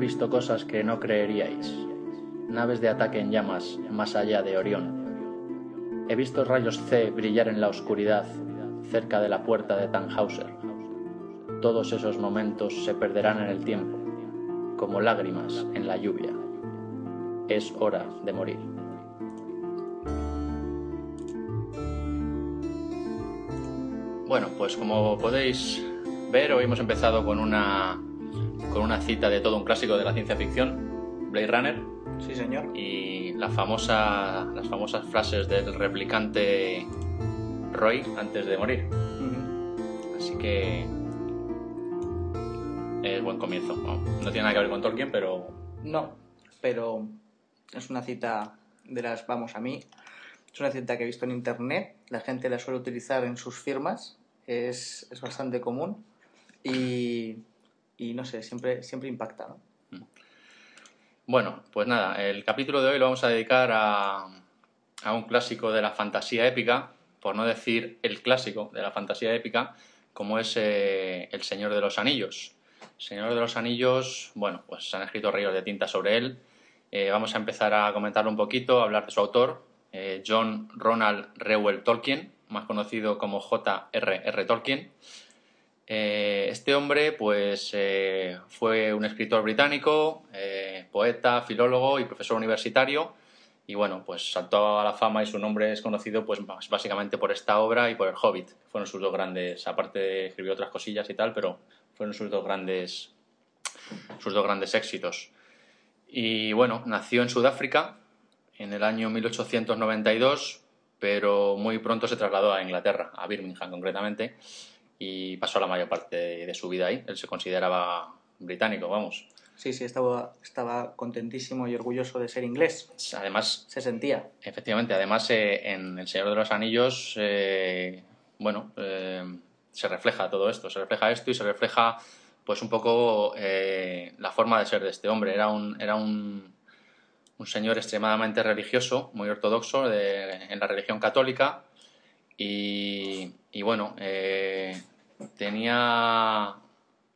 Visto cosas que no creeríais. Naves de ataque en llamas más allá de Orión. He visto rayos C brillar en la oscuridad cerca de la puerta de Tannhauser. Todos esos momentos se perderán en el tiempo, como lágrimas en la lluvia. Es hora de morir. Bueno, pues como podéis ver, hoy hemos empezado con una con una cita de todo un clásico de la ciencia ficción, Blade Runner, Sí, señor. y la famosa, las famosas frases del replicante Roy antes de morir. Así que es buen comienzo. No, no tiene nada que ver con Tolkien, pero No, pero es una cita de las vamos a mí. Es una cita que he visto en internet. La gente la suele utilizar en sus firmas. Es, es bastante común. Y, y no sé, siempre, siempre impacta, ¿no? bueno, pues nada, el capítulo de hoy lo vamos a dedicar a, a un clásico de la fantasía épica, por no decir el clásico de la fantasía épica, como es eh, El Señor de los Anillos. Señor de los Anillos, bueno, pues se han escrito ríos de tinta sobre él. Eh, vamos a empezar a comentarlo un poquito, a hablar de su autor, eh, John Ronald Reuel Tolkien, más conocido como J.R.R. Tolkien. Eh, este hombre, pues, eh, fue un escritor británico, eh, poeta, filólogo y profesor universitario. Y bueno, pues saltó a la fama y su nombre es conocido, pues, bás- básicamente por esta obra y por El Hobbit. Fueron sus dos grandes, aparte de escribir otras cosillas y tal, pero fueron sus dos grandes, sus dos grandes éxitos. Y bueno, nació en Sudáfrica en el año 1892, pero muy pronto se trasladó a Inglaterra, a Birmingham concretamente, y pasó la mayor parte de, de su vida ahí. Él se consideraba británico, vamos. Sí, sí, estaba, estaba contentísimo y orgulloso de ser inglés. Además, Se sentía. efectivamente, además eh, en El Señor de los Anillos, eh, bueno, eh, se refleja todo esto, se refleja esto y se refleja pues un poco la forma de ser de este hombre. Era un, era un, un señor extremadamente religioso, muy ortodoxo de- en la religión católica y, y bueno, eh, tenía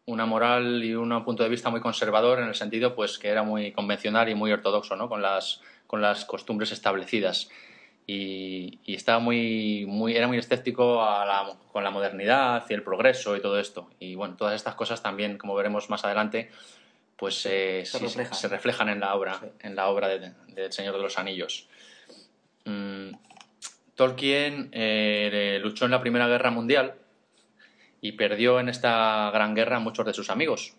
una moral y un punto de vista muy conservador en el sentido pues que era muy convencional y muy ortodoxo ¿no? con, las, con las costumbres establecidas y, y estaba muy, muy era muy escéptico a la- con la modernidad y el progreso y todo esto y bueno todas estas cosas también como veremos más adelante pues eh, Se sí, reflejan. se reflejan en la obra Sí. en la obra de- del Señor de los Anillos Mm, Tolkien eh, luchó en la Primera Guerra Mundial y perdió en esta gran guerra a muchos de sus amigos.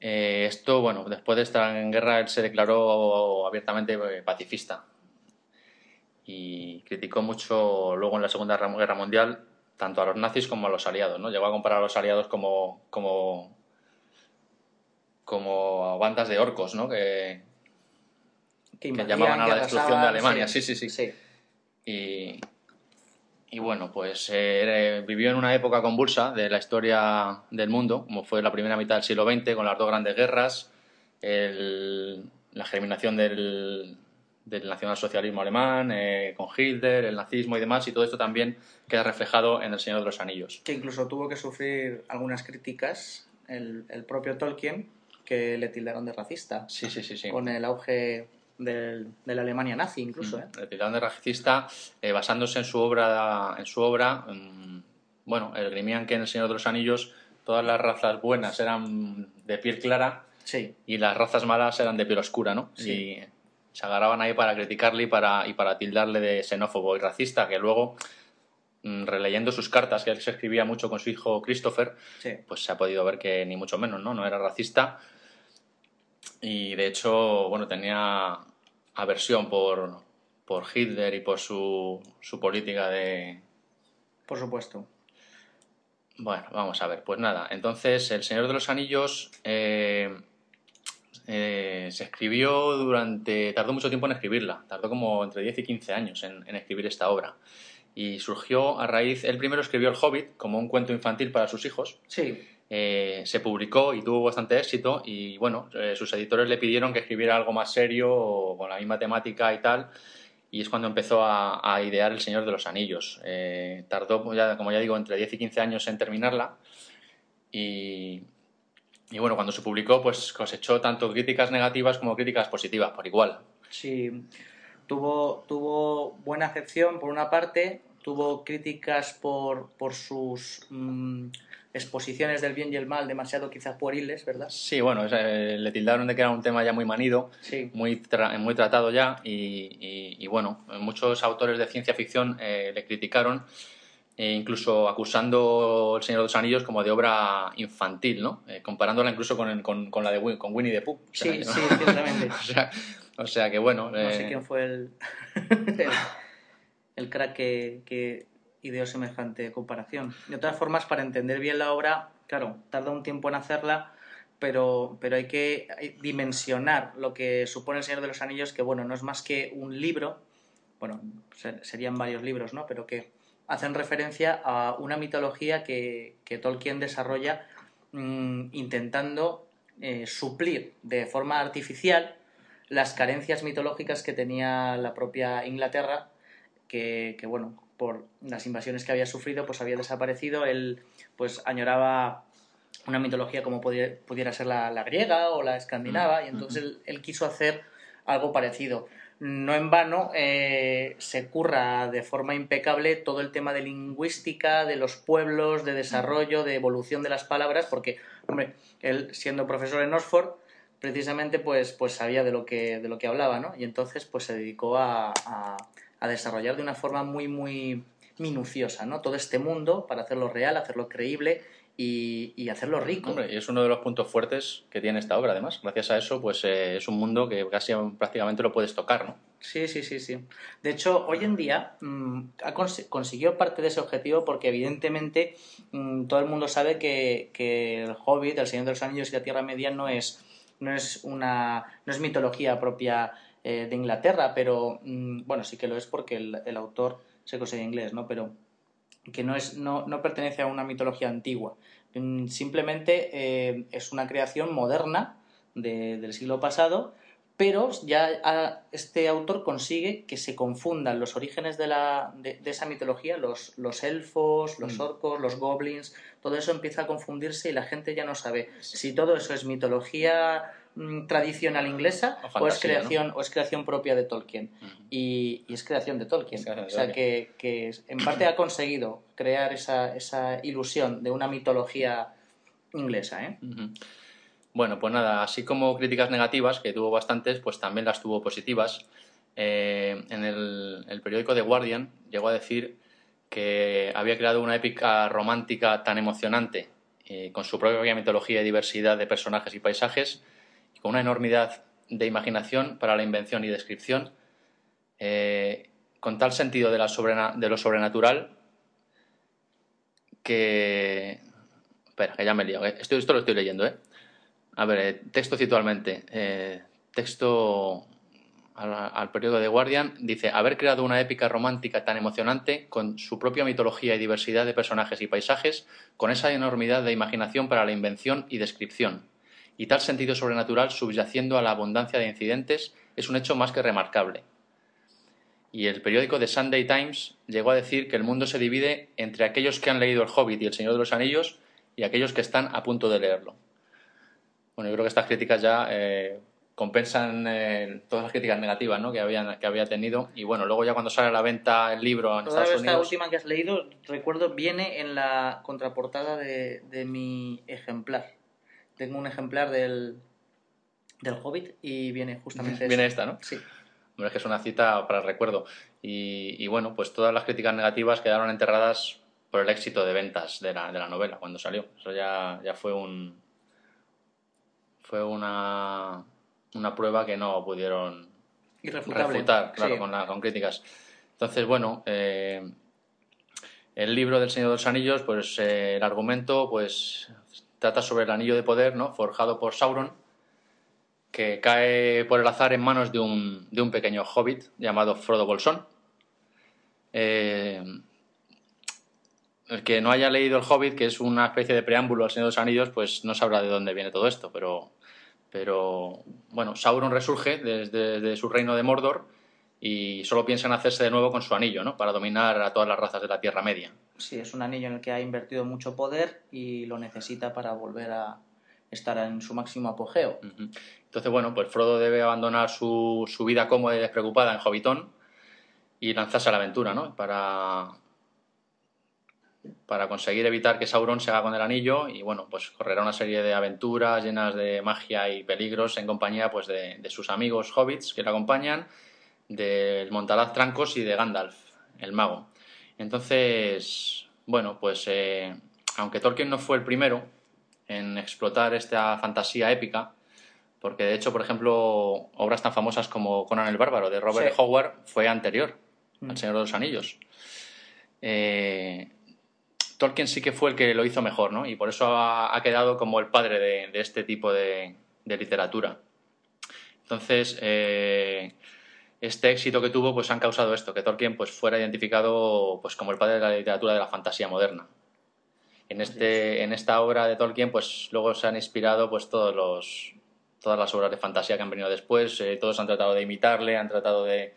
Eh, esto, bueno, después de esta gran guerra él se declaró abiertamente eh, pacifista y criticó mucho luego en la Segunda Guerra Mundial tanto a los nazis como a los aliados, ¿no? Llegó a comparar a los aliados como, como, como a bandas de orcos, ¿no? Que, Que, llamaban a la destrucción de Alemania. Sí, sí, sí. Sí, Y, y bueno, pues eh, vivió en una época convulsa de la historia del mundo, como fue la primera mitad del siglo XX, con las dos grandes guerras, el- la germinación del, del nacionalsocialismo alemán, eh, con Hitler, el nazismo y demás, y todo esto también queda reflejado en El Señor de los Anillos. que incluso tuvo que sufrir algunas críticas el, el propio Tolkien, que le tildaron de racista, Sí, sí, sí, sí. con el auge del- de la Alemania nazi incluso. ¿eh? El titán de racista, eh, basándose en su obra, en su obra mm, bueno, esgrimían que en El Señor de los Anillos todas las razas buenas eran de piel clara Sí, y las razas malas eran de piel oscura, ¿no? Sí. Y se agarraban ahí para criticarle y para, y para tildarle de xenófobo y racista, que luego, mm, releyendo sus cartas, que él se escribía mucho con su hijo Christopher, sí. pues se ha podido ver que ni mucho menos, ¿no? No era racista. Y de hecho, bueno, tenía aversión por, por Hitler y por su, su política de... Por supuesto. Bueno, vamos a ver, pues nada, entonces El Señor de los Anillos eh, eh, se escribió durante, tardó mucho tiempo en escribirla, tardó como entre 10 y 15 años en, en escribir esta obra. Y surgió a raíz, él primero escribió El Hobbit como un cuento infantil para sus hijos, Sí, eh, se publicó y tuvo bastante éxito y bueno, eh, sus editores le pidieron que escribiera algo más serio o con la misma temática y tal y es cuando empezó a, a idear El Señor de los Anillos. Eh, tardó, pues como ya digo, entre 10 y 15 años en terminarla y, y bueno, cuando se publicó pues cosechó tanto críticas negativas como críticas positivas por igual. sí. Tuvo, tuvo buena acepción por una parte, tuvo críticas por, por sus mm, exposiciones del bien y el mal demasiado quizás pueriles, ¿verdad? Sí, bueno, eh, le tildaron de que era un tema ya muy manido, Sí. muy, tra- muy tratado ya y, y- y, bueno, muchos autores de ciencia ficción eh, le criticaron, e incluso acusando El Señor de los Anillos como de obra infantil, ¿no? Eh, comparándola incluso con, con, con la de Win- con Winnie the Pooh. Sí, sí, ciertamente. o, sea, o sea que bueno, No sé eh, quién fue el, el, el crack que, que ideó semejante comparación. De todas formas, para entender bien la obra, claro, tarda un tiempo en hacerla, pero, pero hay que dimensionar lo que supone El Señor de los Anillos, que bueno, no es más que un libro, bueno, ser- serían varios libros, ¿no? Pero que hacen referencia a una mitología que, Tolkien desarrolla mm, intentando eh, suplir de forma artificial las carencias mitológicas que tenía la propia Inglaterra, que, bueno, por las invasiones que había sufrido, pues había desaparecido. Él pues añoraba una mitología como podía- pudiera ser la, la griega o la escandinava, Mm, y entonces él, él quiso hacer algo parecido. No en vano eh, se curra de forma impecable todo el tema de lingüística, de los pueblos, de desarrollo, de evolución de las palabras, porque, hombre, él siendo profesor en Oxford, precisamente pues, pues sabía de lo que, de lo que hablaba, ¿no? Y entonces pues se dedicó a, a- a desarrollar de una forma muy, muy minuciosa, ¿no? Todo este mundo para hacerlo real, hacerlo creíble y, y hacerlo rico. Hombre, y es uno de los puntos fuertes que tiene esta obra, además. Gracias a eso, pues eh, es un mundo que casi prácticamente lo puedes tocar, ¿no? Sí, sí, sí, sí. De hecho, hoy en día mm, ha cons- consiguió parte de ese objetivo porque evidentemente mm, todo el mundo sabe que, que el Hobbit, el Señor de los Anillos y la Tierra Media no es, no es una no es mitología propia eh, de Inglaterra, pero mm, bueno, sí que lo es porque el, autor se consigue inglés, ¿no? Pero que no, es, no, no pertenece a una mitología antigua. Mm, Simplemente eh, es una creación moderna de- del siglo pasado, pero ya ah, este autor consigue que se confundan los orígenes de, la, de, de esa mitología, los, los elfos, los Mm. orcos, los goblins, todo eso empieza a confundirse y la gente ya no sabe si todo eso es mitología mm, tradicional inglesa O o, es creación, o es creación propia de Tolkien y, y es creación de Tolkien. Es creación de o sea, que, que en parte ha conseguido crear esa, esa ilusión de una mitología inglesa. ¿eh? Bueno, pues nada, así como críticas negativas, que tuvo bastantes, pues también las tuvo positivas. Eh, en el, periódico The Guardian llegó a decir que había creado una épica romántica tan emocionante, eh, con su propia mitología y diversidad de personajes y paisajes, con una enormidad de imaginación para la invención y descripción, eh, con tal sentido de, la de lo sobrenatural que... Espera, que ya me. ¿eh? Esto, esto lo estoy leyendo, ¿eh? A ver, eh, texto citualmente. Eh, texto al, al periódico The Guardian. Dice, haber creado una épica romántica tan emocionante, con su propia mitología y diversidad de personajes y paisajes, con esa enormidad de imaginación para la invención y descripción, y tal sentido sobrenatural subyaciendo a la abundancia de incidentes, es un hecho más que remarcable. Y el periódico The Sunday Times llegó a decir que el mundo se divide entre aquellos que han leído El Hobbit y El Señor de los Anillos y aquellos que están a punto de leerlo. Bueno, yo creo que estas críticas ya eh, compensan eh, todas las críticas negativas ¿no? que, habían, que había tenido. Y bueno, luego ya cuando sale a la venta el libro en Toda Estados esta Unidos... última que has leído, recuerdo, viene en la contraportada de, de mi ejemplar. Tengo un ejemplar del, del Hobbit y viene justamente Viene esta, ¿no? Sí. Hombre, es que es una cita para el recuerdo. Y, y bueno, pues todas las críticas negativas quedaron enterradas por el éxito de ventas de la, de la novela cuando salió. Eso ya, ya fue un. Fue una, una prueba que no pudieron refutar, claro, Sí. con, la- con críticas. Entonces, bueno, eh, el libro del Señor de los Anillos, pues eh, el argumento, pues trata sobre el anillo de poder, ¿no? Forjado por Sauron, que cae por el azar en manos de un, de un pequeño hobbit llamado Frodo Bolsón. Eh, el que no haya leído El Hobbit, que es una especie de preámbulo al Señor de los Anillos, pues no sabrá de dónde viene todo esto, pero, pero bueno, Sauron resurge desde, desde su reino de Mordor y solo piensa en hacerse de nuevo con su anillo, ¿no? Para dominar a todas las razas de la Tierra Media. Sí, es un anillo en el que ha invertido mucho poder y lo necesita para volver a estar en su máximo apogeo. Entonces, bueno, pues Frodo debe abandonar su, su vida cómoda y despreocupada en Hobbitón y lanzarse a la aventura, ¿no? Para, para conseguir evitar que Sauron se haga con el anillo y, bueno, pues correrá una serie de aventuras llenas de magia y peligros en compañía, pues, de, de sus amigos hobbits que le acompañan, del Montalaz Trancos y de Gandalf, el mago. Entonces, bueno, pues, eh, aunque Tolkien no fue el primero en explotar esta fantasía épica, porque de hecho, por ejemplo, obras tan famosas como Conan el Bárbaro de Robert Sí. Howard fue anterior Mm. al Señor de los Anillos. Eh, Tolkien sí que fue el que lo hizo mejor, ¿no? Y por eso ha, ha quedado como el padre de, de este tipo de, de literatura. Entonces, eh, este éxito que tuvo, pues han causado esto, que Tolkien pues, fuera identificado pues, como el padre de la literatura de la fantasía moderna. En, este, en esta obra de Tolkien, pues luego se han inspirado pues, todos los, todas las obras de fantasía que han venido después. eh, todos han tratado de imitarle, han tratado de,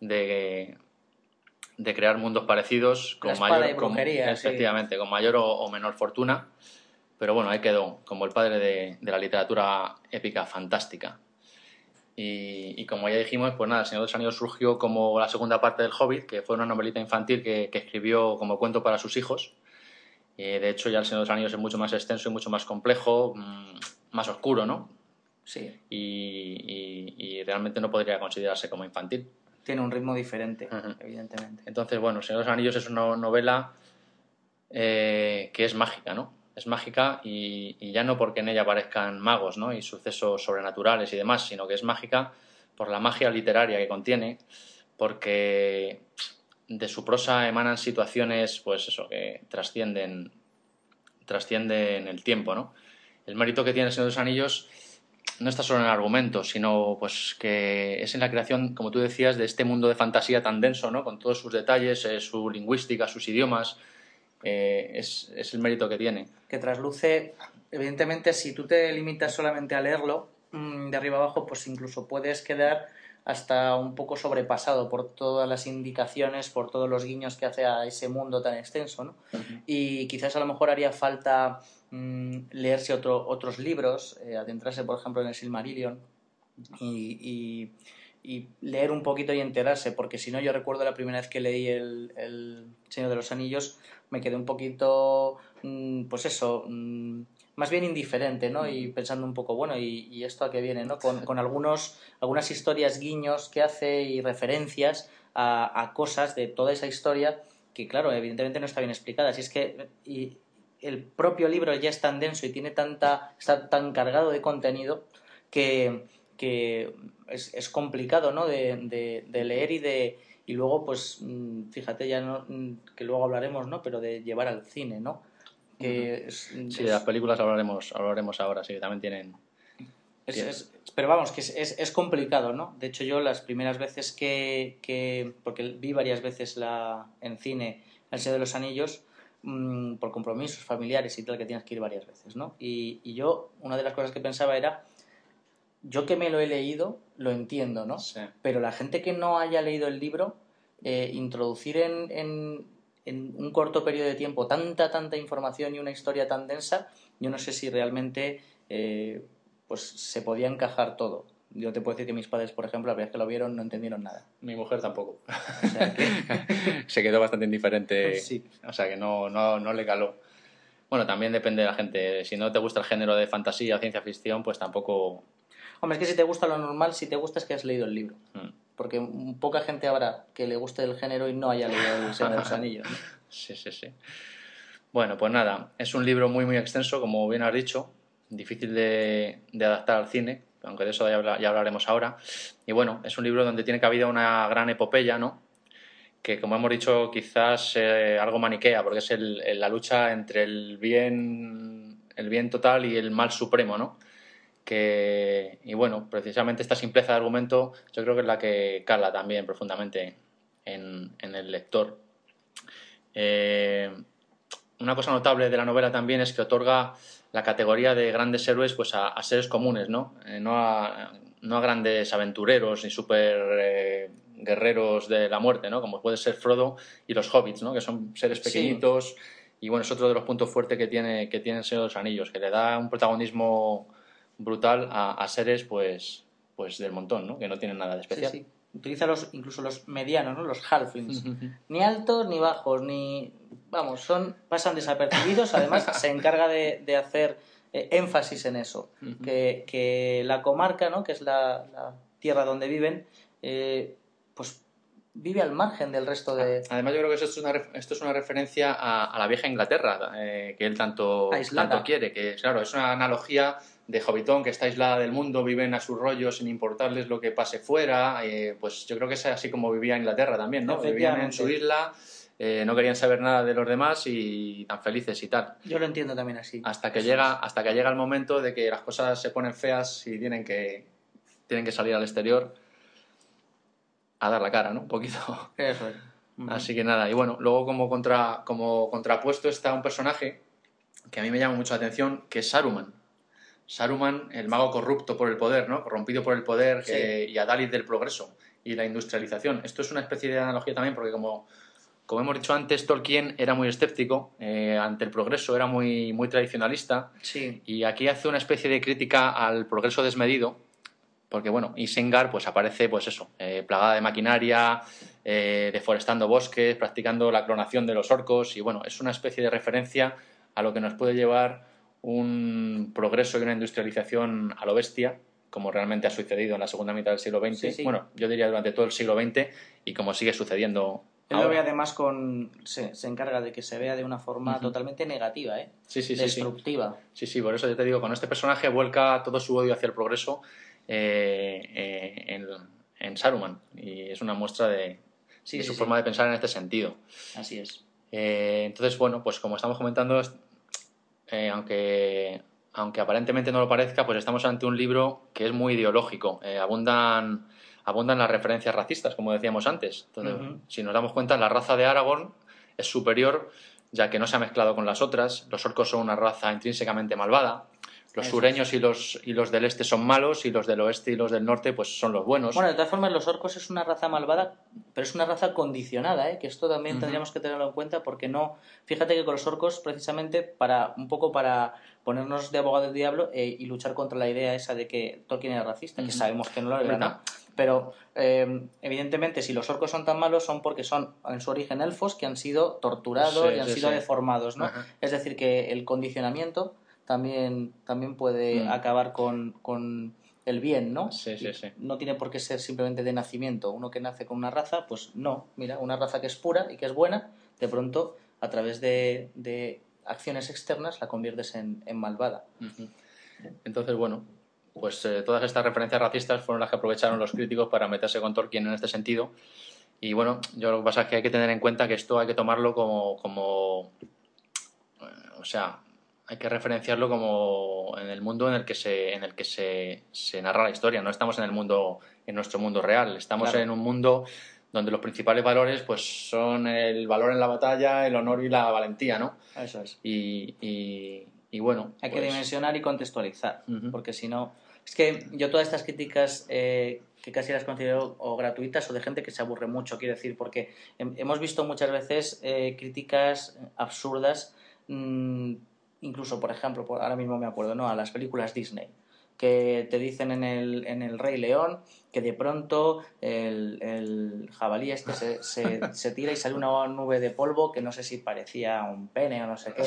de, de crear mundos parecidos con mayor, y con- brujería, sí. efectivamente, con mayor o, o menor fortuna. Pero bueno, ahí quedó como el padre de, de la literatura épica fantástica. Y, y como ya dijimos, pues nada, El Señor de los Anillos surgió como la segunda parte del Hobbit, que fue una novelita infantil que, que escribió como cuento para sus hijos. Eh, de hecho, ya El Señor de los Anillos es mucho más extenso y mucho más complejo, mm, más oscuro, ¿no? Sí, Y, y- y realmente no podría considerarse como infantil. Tiene un ritmo diferente, evidentemente. Entonces, bueno, Señor de los Anillos es una novela eh, que es mágica, ¿no? Es mágica y, y ya no porque en ella aparezcan magos, ¿no? Y sucesos sobrenaturales y demás, sino que es mágica por la magia literaria que contiene, porque de su prosa emanan situaciones, pues eso, que trascienden, trascienden el tiempo, ¿no? El mérito que tiene El Señor de los Anillos no está solo en el argumento, sino pues que es en la creación, como tú decías, de este mundo de fantasía tan denso, ¿no? Con todos sus detalles, eh, su lingüística, sus idiomas. eh, es, es el mérito que tiene. Que trasluce, evidentemente, si tú te limitas solamente a leerlo mm, de arriba abajo, pues incluso puedes quedar hasta un poco sobrepasado por todas las indicaciones, por todos los guiños que hace a ese mundo tan extenso, ¿no? Y quizás a lo mejor haría falta mm, leerse otro- otros libros, eh, adentrarse, por ejemplo, en el Silmarillion y, y- y leer un poquito y enterarse, porque si no, yo recuerdo la primera vez que leí el, el Señor de los Anillos, me quedé un poquito, mm, pues eso, mm, más bien indiferente, ¿no? Y pensando un poco, bueno, ¿y, y esto a qué viene, no? Con, con algunos, algunas historias, guiños que hace y referencias a, a cosas de toda esa historia que, claro, evidentemente no está bien explicada. Si es que y el propio libro ya es tan denso y tiene tanta, está tan cargado de contenido que, que es, es complicado, ¿no? De, de- de leer y de y luego, pues, mm, fíjate, ya no, mm, que luego hablaremos, ¿no? Pero de llevar al cine, ¿no? Que es, Sí, es- de las películas hablaremos, hablaremos ahora, sí, que también tienen... es- pero vamos, que es complicado, ¿no? De hecho, yo las primeras veces que, que porque vi varias veces la, en cine El Señor de los Anillos, mm, por compromisos familiares y tal, que tienes que ir varias veces, ¿no? Y, y yo, una de las cosas que pensaba era, yo que me lo he leído, lo entiendo, ¿no? Sí. Pero la gente que no haya leído el libro, eh, introducir en, en, en un corto periodo de tiempo tanta, tanta información y una historia tan densa, yo no sé si realmente eh, pues se podía encajar todo. Yo te puedo decir que mis padres, por ejemplo, la primera vez que lo vieron no entendieron nada. Mi mujer tampoco. O sea que- Se quedó bastante indiferente. Sí. O sea que no, no, no le caló. Bueno, también depende de la gente. Si no te gusta el género de fantasía o ciencia ficción, pues tampoco... Hombre, es que si te gusta lo normal, si te gusta es que has leído el libro. Mm. Porque poca gente habrá que le guste el género y no haya leído El Señor de los Anillos. ¿no? Sí, sí, sí. Bueno, pues nada, es un libro muy, muy extenso, como bien has dicho, difícil de, de adaptar al cine, aunque de eso ya, ya hablaremos ahora. Y bueno, es un libro donde tiene cabida una gran epopeya, ¿no? Que como hemos dicho, quizás eh, algo maniquea, porque es la lucha entre el bien, el bien total y el mal supremo, ¿no? Que, y bueno, precisamente esta simpleza de argumento yo creo que es la que cala también profundamente en, en el lector. Eh, una cosa notable de la novela también es que otorga la categoría de grandes héroes pues a, a seres comunes, ¿no? Eh, no, a, no a grandes aventureros ni super eh, guerreros de la muerte, ¿no? Como puede ser Frodo y los hobbits, ¿no? Que son seres Sí. pequeñitos y bueno, es otro de los puntos fuertes que tiene, que tiene el Señor de los Anillos, que le da un protagonismo brutal a, a seres pues, pues del montón, ¿no? Que no tienen nada de Sí, especial. sí. Utiliza los, incluso los medianos, ¿no? Los halflings. Ni altos ni bajos, ni... Vamos, son pasan desapercibidos. Además, se encarga de, de hacer eh, énfasis en eso. Que, que la comarca, ¿no? Que es la, la tierra donde viven, eh, pues vive al margen del resto de... Además, yo creo que esto es una, esto es una referencia a, a la vieja Inglaterra, eh, que él tanto, Aislada. tanto quiere. Que, claro, es una analogía de Hobbitón, que está aislada del mundo, viven a su rollo sin importarles lo que pase fuera. eh, pues yo creo que es así como vivía Inglaterra también, ¿no? Vivían en su isla, eh, no querían saber nada de los demás y tan felices y tal. Yo lo entiendo también así. Hasta que llega, hasta que llega el momento de que las cosas se ponen feas y tienen que, tienen que salir al exterior a dar la cara, ¿no? Un poquito. Eso es. Así que nada, y bueno, luego como, contra, como contrapuesto está un personaje que a mí me llama mucho la atención, que es Saruman. Saruman, el mago corrupto por el poder, ¿no? Corrompido por el poder que- y Adalid del progreso y la industrialización. Esto es una especie de analogía también porque como, como hemos dicho antes, Tolkien era muy escéptico eh, ante el progreso, era muy, muy tradicionalista Sí, y aquí hace una especie de crítica al progreso desmedido, porque bueno, Isengard pues aparece pues eso, eh, plagada de maquinaria, eh, deforestando bosques, practicando la clonación de los orcos y bueno, es una especie de referencia a lo que nos puede llevar un progreso y una industrialización a lo bestia, como realmente ha sucedido en la segunda mitad del siglo XX, Sí, sí. bueno, yo diría durante todo el siglo XX y como sigue sucediendo él lo ahora. ve además con... Se, se encarga de que se vea de una forma totalmente negativa, ¿eh? Sí, sí. Destructiva. Sí, sí, por eso yo te digo, con este personaje vuelca todo su odio hacia el progreso eh, eh, en, en Saruman. Y es una muestra de, Sí, de su forma de pensar en este sentido. Así es. Eh, entonces, bueno, pues como estamos comentando, eh, aunque, aunque aparentemente no lo parezca, pues estamos ante un libro que es muy ideológico. Eh, abundan, abundan las referencias racistas, como decíamos antes. Entonces, si nos damos cuenta, la raza de Aragorn es superior, ya que no se ha mezclado con las otras. Los orcos son una raza intrínsecamente malvada. Los Eso sureños y los, y los del este son malos, y los del oeste y los del norte pues son los buenos. Bueno, de todas formas, los orcos es una raza malvada, pero es una raza condicionada, ¿eh? que esto también tendríamos que tenerlo en cuenta porque no. Fíjate que con los orcos, precisamente, para un poco para ponernos de abogado del diablo eh, y luchar contra la idea esa de que Tolkien era racista, que sabemos que no lo era. ¿no? Pero eh, evidentemente, si los orcos son tan malos, son porque son en su origen elfos que han sido torturados Sí, y han sí, sido sí. deformados, ¿no? Es decir, que el condicionamiento también, también puede Mm. acabar con, con el bien, ¿no? Sí, sí, sí. No tiene por qué ser simplemente de nacimiento. Uno que nace con una raza, pues no. Mira, una raza que es pura y que es buena, de pronto, a través de, de acciones externas, la conviertes en, en malvada. Entonces, bueno, pues eh, todas estas referencias racistas fueron las que aprovecharon los críticos para meterse con Tolkien en este sentido. Y bueno, yo lo que pasa es que hay que tener en cuenta que esto hay que tomarlo como, como eh, o sea, hay que referenciarlo como en el mundo en el que se, en el que se, se narra la historia. No estamos en el mundo, en nuestro mundo real. Estamos Claro. en un mundo donde los principales valores pues son el valor en la batalla, el honor y la valentía, ¿no? Eso es. Y, y, y bueno, Hay que pues, dimensionar y contextualizar, porque si no... Es que yo todas estas críticas eh, que casi las considero o gratuitas o de gente que se aburre mucho, quiero decir, porque hem- hemos visto muchas veces eh, críticas absurdas, mm, incluso, por ejemplo, por- ahora mismo me acuerdo, ¿no? A las películas Disney, que te dicen en el, en el Rey León que de pronto el, el jabalí este se, se, se tira y sale una nube de polvo que no sé si parecía un pene o no sé qué.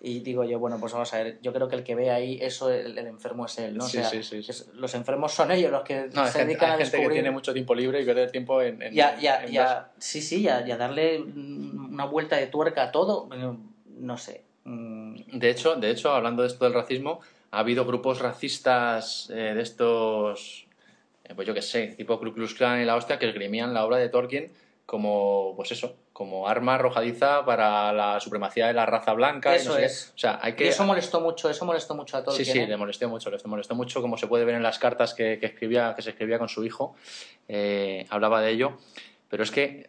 Y digo yo, bueno, pues vamos a ver, yo creo que el que ve ahí eso, el, el enfermo es él, ¿no? Sí, o sea, sí, sí, es- los enfermos son ellos los que No, se gente, dedican hay a gente que descubrir... tiene mucho tiempo libre y pierde tiempo en, en- Ya, ya, en ya, sí, sí, ya, ya darle una vuelta de tuerca a todo, no sé. mm, De hecho, de hecho, hablando de esto del racismo, ha habido grupos racistas eh, de estos, eh, pues yo qué sé, tipo Ku Klux Klan y la hostia, que esgrimían la obra de Tolkien como, pues eso, como arma arrojadiza para la supremacía de la raza blanca. y Eso no sé qué. es. O sea, hay Y que... eso molestó mucho, eso molestó mucho a Sí, Tolkien. sí, ¿eh? le molestó mucho, le molestó mucho, como se puede ver en las cartas que, que escribía, que se escribía con su hijo, hablaba de ello. Pero es que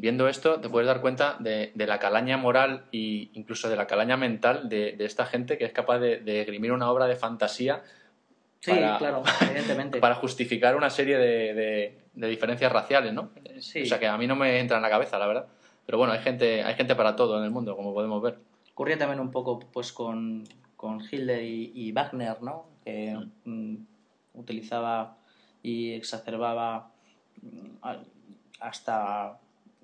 viendo esto te puedes dar cuenta de, de la calaña moral e incluso de la calaña mental de, de esta gente que es capaz de, de esgrimir una obra de fantasía Sí, para- claro, evidentemente. para justificar una serie de, de- de diferencias raciales, ¿no? Sí. O sea que a mí no me entra en la cabeza, la verdad. Pero bueno, hay gente, hay gente para todo en el mundo, como podemos ver. Ocurría también un poco pues con, con Hitler y, y Wagner, ¿no? Que mm, utilizaba y exacerbaba mm, hasta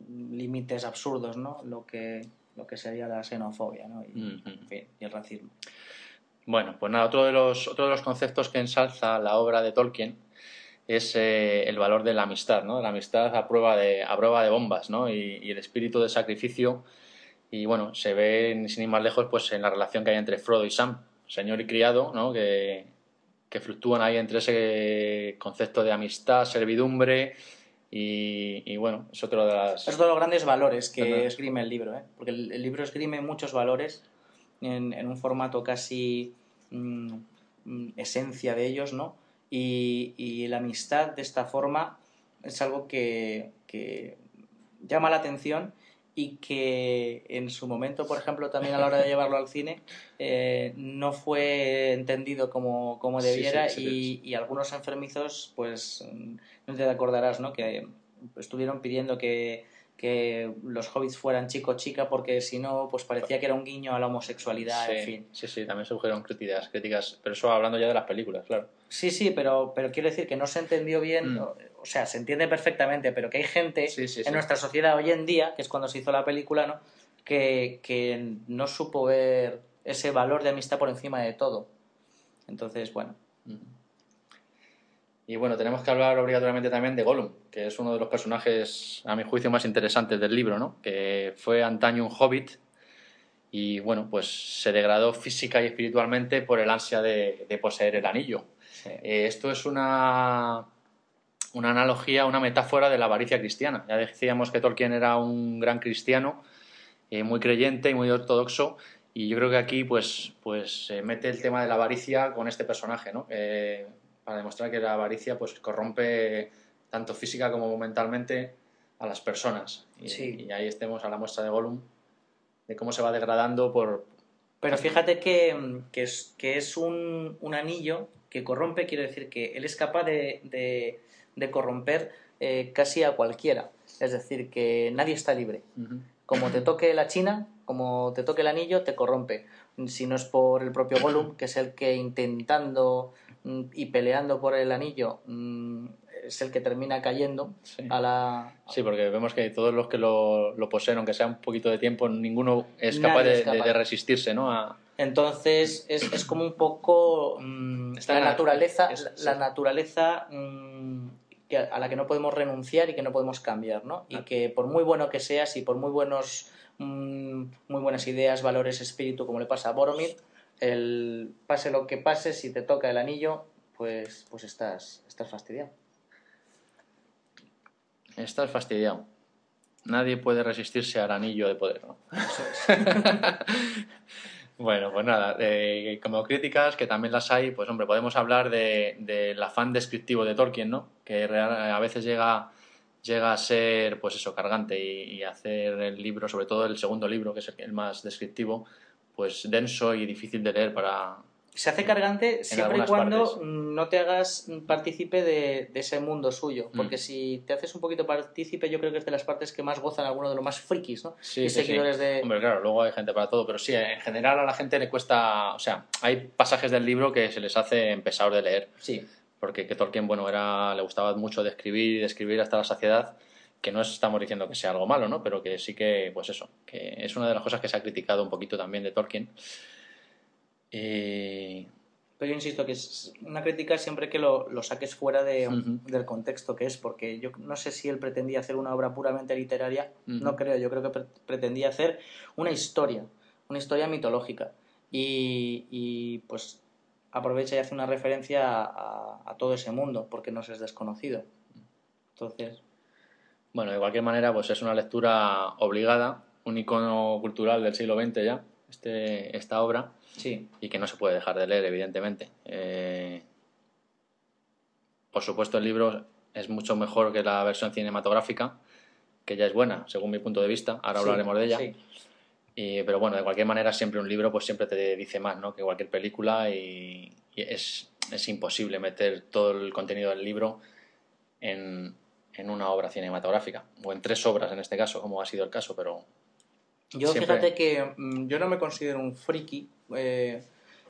límites absurdos, ¿no? Lo que, lo que sería la xenofobia, ¿no? Y, Ujú. en fin, y el racismo. Bueno, pues nada, otro de los, otro de los conceptos que ensalza la obra de Tolkien es eh, el valor de la amistad, ¿no? La amistad a prueba de, a prueba de bombas, ¿no? Y, y el espíritu de sacrificio. Y bueno, se ve, sin ir más lejos, pues en la relación que hay entre Frodo y Sam, señor y criado, ¿no? Que, que fluctúan ahí entre ese concepto de amistad, servidumbre y, y bueno, es otro de las... Es uno de los grandes valores que Ajá. esgrime el libro, ¿eh? Porque el, el libro esgrime muchos valores en, en un formato casi mm, mm, esencia de ellos, ¿no? Y, y la amistad de esta forma es algo que, que llama la atención y que en su momento, por ejemplo, también a la hora de llevarlo al cine, eh, no fue entendido como, como Sí, sí, debiera sí, y, y algunos enfermizos, pues, mm, no te acordarás, ¿no? Que estuvieron pidiendo que, que los hobbits fueran chico-chica porque si no, pues parecía que era un guiño a la homosexualidad, sí, en fin. sí, sí, también surgieron críticas, críticas, pero eso hablando ya de las películas, claro. Sí, sí, pero, pero quiero decir que no se entendió bien, Mm. o, o sea, se entiende perfectamente, pero que hay gente Sí, sí, en sí. nuestra sociedad hoy en día, que es cuando se hizo la película, ¿no? Que, que no supo ver ese valor de amistad por encima de todo. Entonces, bueno, Y bueno, tenemos que hablar obligatoriamente también de Gollum, que es uno de los personajes, a mi juicio, más interesantes del libro, ¿no? Que fue antaño un hobbit y, bueno, pues se degradó física y espiritualmente por el ansia de, de poseer el anillo. Eh, esto es una, una analogía, una metáfora de la avaricia cristiana. Ya decíamos que Tolkien era un gran cristiano, eh, muy creyente y muy ortodoxo, y yo creo que aquí pues, pues se mete el tema de la avaricia con este personaje, ¿no? Eh, para demostrar que la avaricia pues corrompe tanto física como mentalmente a las personas. Y, Sí. y ahí estemos a la muestra de Gollum, de cómo se va degradando por... Pero fíjate que, que es, que es un, un anillo que corrompe, quiero decir que él es capaz de, de- de corromper eh, casi a cualquiera. Es decir, que nadie está libre. Como te toque la china, como te toque el anillo, te corrompe. Si no es por el propio Gollum, que es el que intentando mm, y peleando por el anillo mm, es el que termina cayendo Sí. a la... Sí, porque vemos que todos los que lo, lo poseen, aunque sea un poquito de tiempo, ninguno es Nadie capaz de, es capaz. de- de resistirse, ¿no? A, Entonces es, es como un poco mm, Está la naturaleza, es- la, sí. la naturaleza mm, que- a la que no podemos renunciar y que no podemos cambiar, ¿no? Y que por muy bueno que seas y por muy buenos mm, muy buenas ideas, valores, espíritu, como le pasa a Boromir, el pase lo que pase, si te toca el anillo, pues, pues estás, estás fastidiado. Estás fastidiado. Nadie puede resistirse al anillo de poder, ¿no? bueno, pues nada, eh, como críticas, que también las hay, pues hombre, podemos hablar de- del afán descriptivo de Tolkien, ¿no? Que a veces llega, llega a ser, pues eso, cargante y, y hacer el libro, sobre todo el segundo libro, que es el más descriptivo, pues denso y difícil de leer para... Se hace cargante siempre y cuando partes. no te hagas partícipe de, de ese mundo suyo. Mm. Porque si te haces un poquito partícipe, yo creo que es de las partes que más gozan algunos de los más frikis, ¿no? Sí, y sí, sí. seguidores de. Hombre, claro, luego hay gente para todo, pero sí, en general a la gente le cuesta, o sea, hay pasajes del libro que se les hace pesados de leer, Sí. porque que Tolkien, bueno, era, le gustaba mucho de escribir y de escribir hasta la saciedad, que no estamos diciendo que sea algo malo, ¿no? Pero que sí que, pues eso, que es una de las cosas que se ha criticado un poquito también de Tolkien. Y... Pero yo insisto que es una crítica siempre que lo, lo saques fuera de, del contexto que es, porque yo no sé si él pretendía hacer una obra puramente literaria, no creo, yo creo que pre- pretendía hacer una historia, una historia mitológica. Y, y, pues aprovecha y hace una referencia a todo ese mundo, porque nos es desconocido. Entonces, Bueno, de cualquier manera, pues es una lectura obligada, un icono cultural del siglo XX ya, este, esta obra, sí, y que no se puede dejar de leer, evidentemente. Eh, por supuesto, el libro es mucho mejor que la versión cinematográfica, que ya es buena, según mi punto de vista. Ahora sí, hablaremos de ella. sí. Y- pero bueno, de cualquier manera, siempre un libro pues siempre te dice más ¿no? que cualquier película y, y es, es imposible meter todo el contenido del libro en, en una obra cinematográfica, o en tres obras en este caso, como ha sido el caso, pero Yo Siempre- fíjate que mm, yo no me considero un friki eh,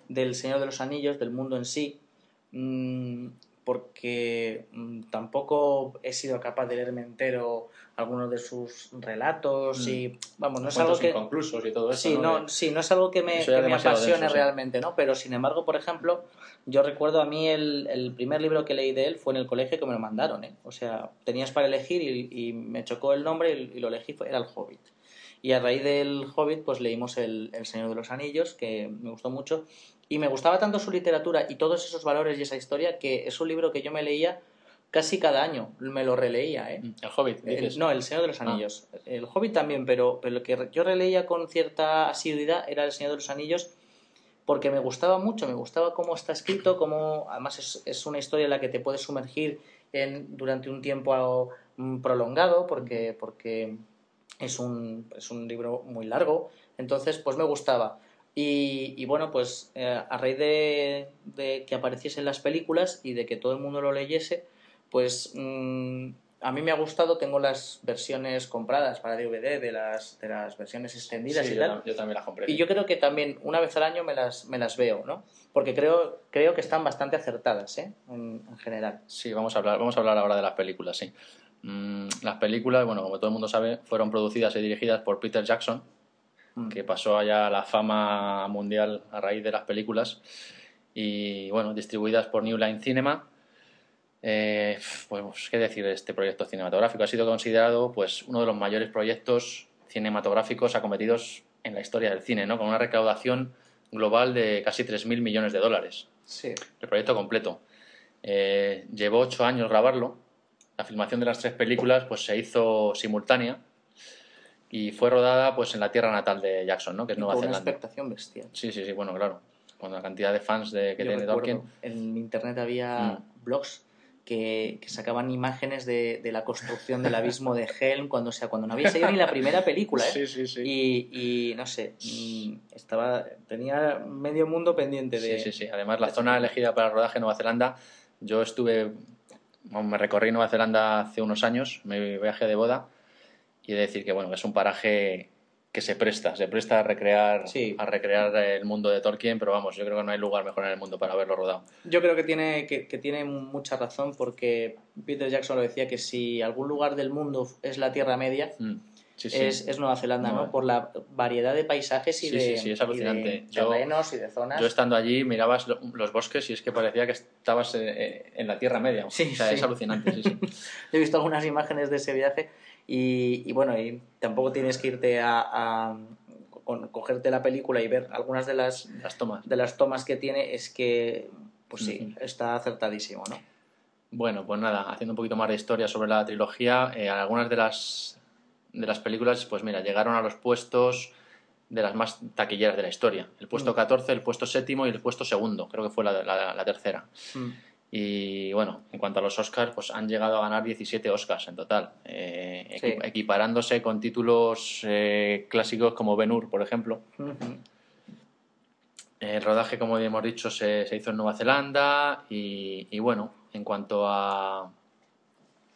del Señor de los Anillos, del mundo en sí, mm, porque mm, tampoco he sido capaz de leerme entero algunos de sus relatos Mm. y vamos, no es algo que inconclusos y todo eso. sí, ¿no? no, sí, no es algo que me, que me apasione denso, realmente, ¿no? Pero sin embargo, por ejemplo, yo recuerdo a mí el, el primer libro que leí de él fue en el colegio que me lo mandaron, ¿eh? O sea, tenías para elegir y, y me chocó el nombre y, y lo elegí, fue- era el Hobbit. Y a raíz del Hobbit, pues leímos el, el Señor de los Anillos, que me gustó mucho. Y me gustaba tanto su literatura y todos esos valores y esa historia que es un libro que yo me leía casi cada año. Me lo releía, ¿eh? El Hobbit, El- dices. no, El Señor de los Ah. Anillos. El Hobbit también, pero, pero lo que yo releía con cierta asiduidad era El Señor de los Anillos porque me gustaba mucho, me gustaba cómo está escrito, cómo además es, es una historia en la que te puedes sumergir en, durante un tiempo mm, prolongado porque, porque es, un, es un libro muy largo, entonces pues me gustaba. Y, y bueno, pues eh, a raíz de, de que apareciesen las películas y de que todo el mundo lo leyese, pues mm, a mí me ha gustado, tengo las versiones compradas para DVD de las, de las versiones extendidas Sí, y yo, tal. tam- yo también las compré. Y yo creo que también una vez al año me las, me las veo, ¿no? Porque creo, creo que están bastante acertadas, ¿eh? En, en general. Sí, vamos a hablar, vamos a hablar ahora de las películas, sí. Mm, las películas, bueno, como todo el mundo sabe, fueron producidas y dirigidas por Peter Jackson, Mm. que pasó allá a la fama mundial a raíz de las películas, y bueno, distribuidas por New Line Cinema. Eh, pues, ¿qué decir de este proyecto cinematográfico? Ha sido considerado pues, uno de los mayores proyectos cinematográficos acometidos en la historia del cine, ¿no? con una recaudación global de casi 3.000 millones de dólares Sí. el proyecto completo. Eh, llevó ocho años grabarlo. La filmación de las tres películas pues, se hizo simultánea y fue rodada pues, en la tierra natal de Jackson, ¿no? que es Nueva con una Zelanda. expectación bestial. Sí, sí, sí, bueno, claro. Con la cantidad de fans de, que Yo tiene Tolkien. En internet había blogs que, que sacaban imágenes de, de la construcción del abismo de Helm cuando, o sea, cuando no había salido ni la primera película, ¿eh? Sí, sí, sí. Y, y no sé, mm, estaba tenía medio mundo pendiente de... Sí, sí, sí. Además, la zona elegida para el rodaje Nueva Zelanda, yo estuve, bueno, me recorrí Nueva Zelanda hace unos años, mi viaje de boda, y he de decir que bueno, es un paraje que se presta, se presta a recrear, Sí. a recrear el mundo de Tolkien, pero vamos, yo creo que no hay lugar mejor en el mundo para verlo rodado. Yo creo que tiene, que, que tiene mucha razón porque Peter Jackson lo decía que si algún lugar del mundo es la Tierra Media, Mm. Sí, sí. es, es Nueva Zelanda, ¿no? Por la variedad de paisajes y Sí, de, sí, y Yo- terrenos y de zonas. Yo estando allí mirabas lo- los bosques y es que parecía que estabas eh, eh, en la Tierra Media. Sí, o sea, es alucinante, sí, sí. He visto algunas imágenes de ese viaje y, y bueno, y tampoco tienes que irte a, a- con- cogerte la película y ver algunas de las Las tomas. de las tomas que tiene es que pues sí, está acertadísimo, ¿no? Bueno, pues nada, haciendo un poquito más de historia sobre la trilogía, eh, algunas de las, de las películas, pues mira, llegaron a los puestos de las más taquilleras de la historia. El puesto Mm. 14, el puesto séptimo y el puesto segundo, creo que fue la, la- la tercera. Mm. Y bueno, en cuanto a los Oscars, pues han llegado a ganar 17 Oscars en total, eh, Sí. equiparándose con títulos eh, clásicos como Ben Hur, por ejemplo. Ujú. El rodaje, como hemos dicho, se, se hizo en Nueva Zelanda y, y bueno, en cuanto a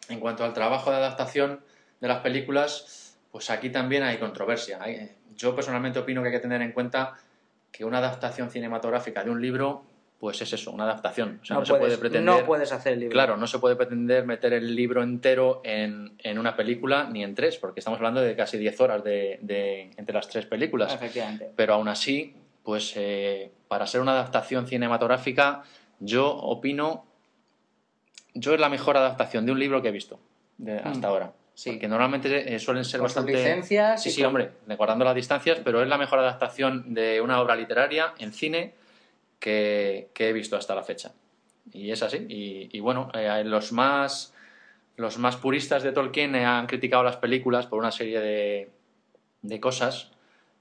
en cuanto al trabajo de adaptación de las películas, pues aquí también hay controversia. Hay- yo personalmente opino que hay que tener en cuenta que una adaptación cinematográfica de un libro, pues es eso, una adaptación. O sea, no, se puedes, puede pretender. no puedes hacer el libro. Claro, no se puede pretender meter el libro entero en, en una película ni en tres, porque estamos hablando de casi 10 horas de, de- entre las tres películas Efectivamente. pero aún así, pues eh, para ser una adaptación cinematográfica, yo opino, yo es la mejor adaptación de un libro que he visto de- hasta Mm. ahora. Sí. Porque normalmente eh, suelen ser Con bastante... licencias Sí, sí, con- hombre, guardando las distancias, pero es la mejor adaptación de una obra literaria en cine que, que he visto hasta la fecha. Y es así. Y, y bueno, eh, los más los más puristas de Tolkien han criticado las películas por una serie de, de cosas.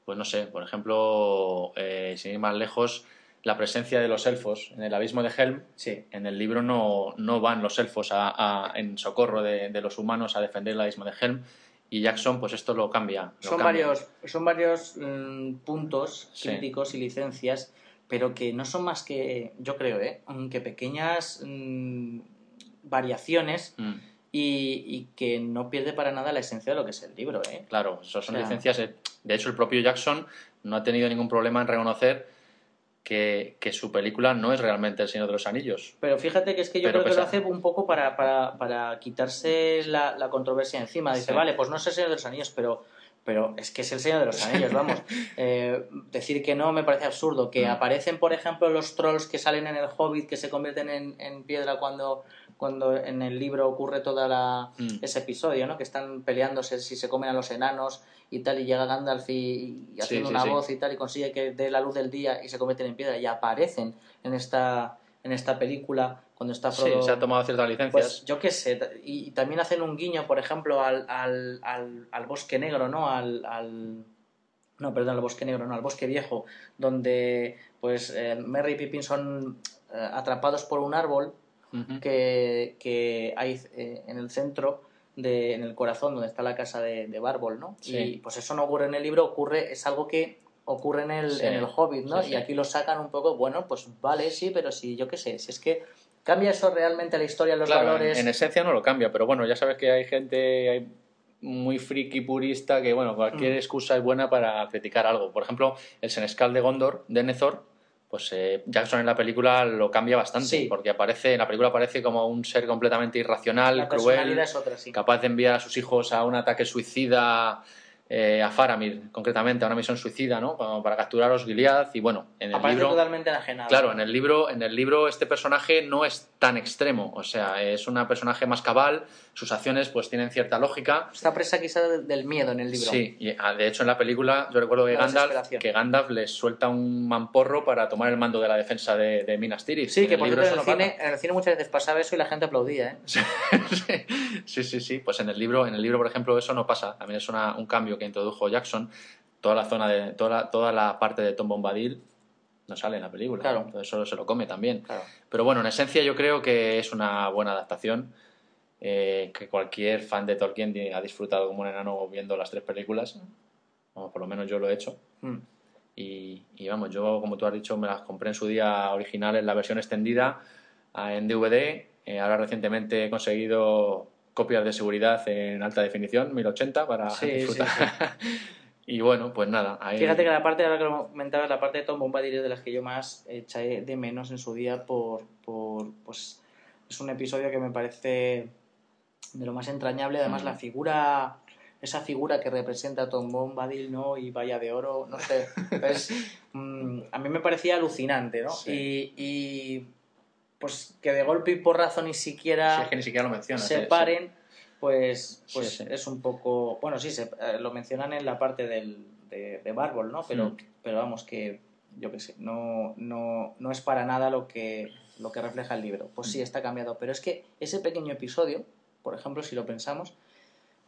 Pues no sé, por ejemplo, eh, sin ir más lejos, la presencia de los elfos en el abismo de Helm. Sí. En el libro no, no van los elfos a- a- en socorro de, de los humanos a defender el abismo de Helm. Y Jackson, pues esto lo cambia. lo Son cambia. varios, son varios mm, puntos Sí. críticos y licencias, pero que no son más que, yo creo, ¿eh? Que pequeñas mm, variaciones Mm, y, y que no pierde para nada la esencia de lo que es el libro. ¿eh? claro, eso son O sea- licencias. eh, De hecho, el propio Jackson no ha tenido ningún problema en reconocer que, que su película no es realmente El Señor de los Anillos. Pero fíjate que es que yo Pero creo que lo hace un poco para, para, para quitarse la, la controversia encima. Dice, Sí. vale, pues no es el Señor de los Anillos, pero, pero es que es el Señor de los Anillos, vamos. Eh, decir que no me parece absurdo. Que Mm. aparecen, por ejemplo, los trolls que salen en el Hobbit, que se convierten en, en piedra cuando, cuando en el libro ocurre toda la, Mm. ese episodio, ¿no? Que están peleándose si se comen a los enanos y tal, y llega Gandalf y, y haciendo sí, una sí. voz y tal, y consigue que dé la luz del día y se convierten en piedra, y aparecen en esta, en esta película cuando está Sí, Frodo... se ha tomado ciertas licencias. Pues yo qué sé, y, y también hacen un guiño, por ejemplo, al, al, al, al bosque negro, ¿no? Al, al- No, perdón, al bosque negro, no, al bosque viejo, donde pues eh, Merry y Pippin son eh, atrapados por un árbol que, que hay eh, en el centro, de, en el corazón, donde está la casa de, de Bárbol, ¿no? Sí. Y pues eso no ocurre en el libro, ocurre, es algo que ocurre en el, Sí. en el Hobbit, ¿no? Sí, sí. Y aquí lo sacan un poco, bueno, pues vale, sí, pero sí, yo qué sé, si es que cambia eso realmente la historia, los Claro, valores... En, esencia no lo cambia, pero bueno, ya sabes que hay gente hay muy friki purista que, bueno, cualquier Mm. excusa es buena para criticar algo. Por ejemplo, el Senescal de Gondor, de Nethor, pues eh, Jackson en la película lo cambia bastante, Sí. porque aparece, en la película aparece como un ser completamente irracional, la cruel, otra, sí. capaz de enviar a sus hijos a un ataque suicida, eh, a Faramir, concretamente, a una misión suicida, ¿no? Para capturar a los Gilead, y bueno, en el Aparece libro... totalmente enajenado. Claro, en el libro, en el libro este personaje no es tan extremo, o sea, es un personaje más cabal, sus acciones pues tienen cierta lógica. Está presa quizá de- del miedo en el libro. Sí, y ah, de hecho en la película yo recuerdo que La Gandalf, que Gandalf les suelta un mamporro para tomar el mando de la defensa de, de Minas Tirith. Sí, En que por cierto en el, no cine, en el cine muchas veces pasaba eso y la gente aplaudía, ¿eh? sí, sí, sí, pues en el libro, en el libro por ejemplo eso no pasa, también es una- un cambio que introdujo Jackson, toda la zona de toda la, toda la parte de Tom Bombadil no sale en la película, Claro. entonces solo se lo come también. Claro. Pero bueno, en esencia yo creo que es una buena adaptación. eh, que cualquier fan de Tolkien ha disfrutado como un enano viendo las tres películas. O por lo menos yo lo he hecho. Mm. Y, y vamos, yo, como tú has dicho, me las compré en su día original en la versión extendida ah, en DVD. Eh, ahora recientemente he conseguido copias de seguridad en alta definición, 1080, para Sí, sí, disfrutar. y bueno, pues nada. ahí- Fíjate que la parte, ahora que lo comentabas, la parte de Tom Bombadil es de las que yo más eché de menos en su día por, por pues es un episodio que me parece de lo más entrañable, además Mm. la figura esa figura que representa a Tom Bombadil, ¿no? Y Valla de Oro, no sé, mm, a mí me parecía alucinante, ¿no? Sí. Y, y, pues que de golpe y porrazo ni siquiera Si es que ni siquiera lo mencionas. se ¿eh? paren, pues, Sí, pues sí. es un poco. Bueno, sí, se, eh, lo mencionan en la parte del, de, de Bárbol, ¿no? Pero, Mm. pero vamos, que yo qué sé, no, no, no es para nada lo que, lo que refleja el libro. Pues Mm. sí, está cambiado. Pero es que ese pequeño episodio, por ejemplo, si lo pensamos,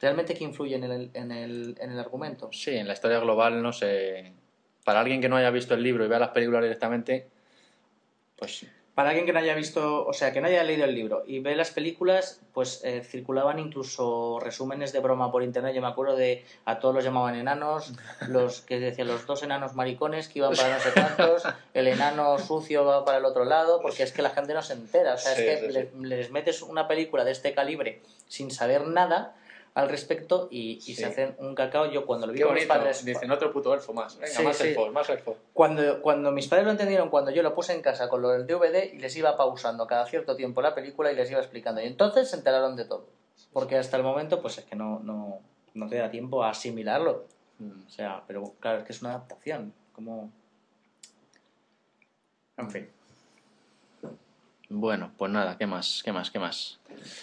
realmente que influye en el, en el, en el argumento. Sí, en la historia global, no sé. Para alguien que no haya visto el libro y vea las películas directamente, pues Para alguien que no haya visto, o sea, que no haya leído el libro y ve las películas, pues eh, circulaban incluso resúmenes de broma por internet. Yo me acuerdo de a todos los llamaban enanos, los que decían los dos enanos maricones que iban para no sé cuántos, el enano sucio va para el otro lado, porque es que la gente no se entera. O sea, Sí, es que sí, les, les metes una película de este calibre sin saber nada al respecto y, y Sí. se hacen un cacao. Yo cuando lo vi Qué con mis padres, Dicen otro puto elfo más. Venga, Sí, más sí. elfos, más elfos. cuando, cuando mis padres lo entendieron, cuando yo lo puse en casa con lo del DVD y les iba pausando cada cierto tiempo la película y les iba explicando. Y entonces se enteraron de todo. Porque hasta el momento, pues es que no, no, no te da tiempo a asimilarlo. Mm. O sea, pero claro, es que es una adaptación. Como... En fin. Bueno, pues nada, ¿qué más? ¿Qué más? ¿Qué más?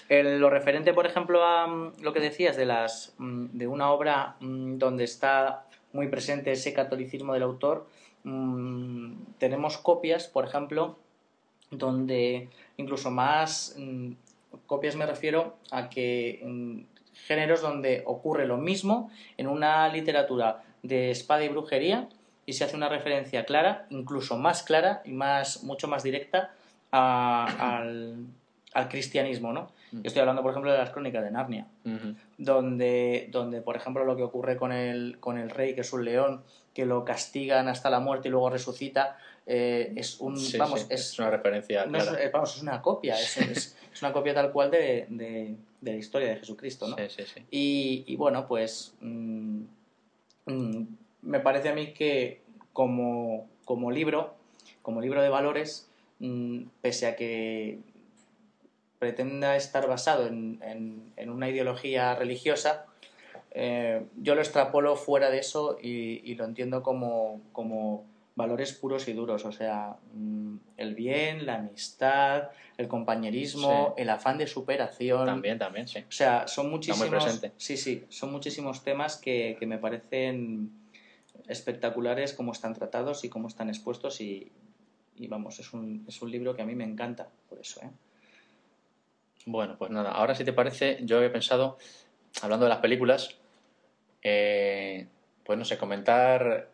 En lo referente, por ejemplo, a mm, lo que decías de las mm, de una obra mm, donde está muy presente ese catolicismo del autor, tenemos copias, por ejemplo, donde incluso más copias me refiero a que géneros donde ocurre lo mismo en una literatura de espada y brujería y se hace una referencia clara, incluso más clara y más mucho más directa a- al, al cristianismo, ¿no? Yo estoy hablando, por ejemplo, de las crónicas de Narnia, donde, donde por ejemplo, lo que ocurre con el, con el rey, que es un león, que lo castigan hasta la muerte y luego resucita, eh, es un, Sí, vamos, sí, es, es una referencia no es, vamos, es una copia, es, es- una copia tal cual de, de- de la historia de Jesucristo, ¿no? Sí, sí, sí. Y, y bueno, pues mm, mm, me parece a mí que como, como libro, como libro de valores, mm, pese a que pretenda estar basado en, en- en una ideología religiosa, eh, yo lo extrapolo fuera de eso y, y lo entiendo como, como valores puros y duros, o sea, mm, el bien, la amistad, el compañerismo, Sí. el afán de superación. También, también, sí. O sea, son muchísimos. Sí, sí, son muchísimos temas que, que me parecen espectaculares cómo están tratados y cómo están expuestos y, y vamos, es un, es un libro que a mí me encanta, por eso, ¿eh? Bueno, pues nada, ahora si te parece, yo había pensado, hablando de las películas, eh, pues no sé, comentar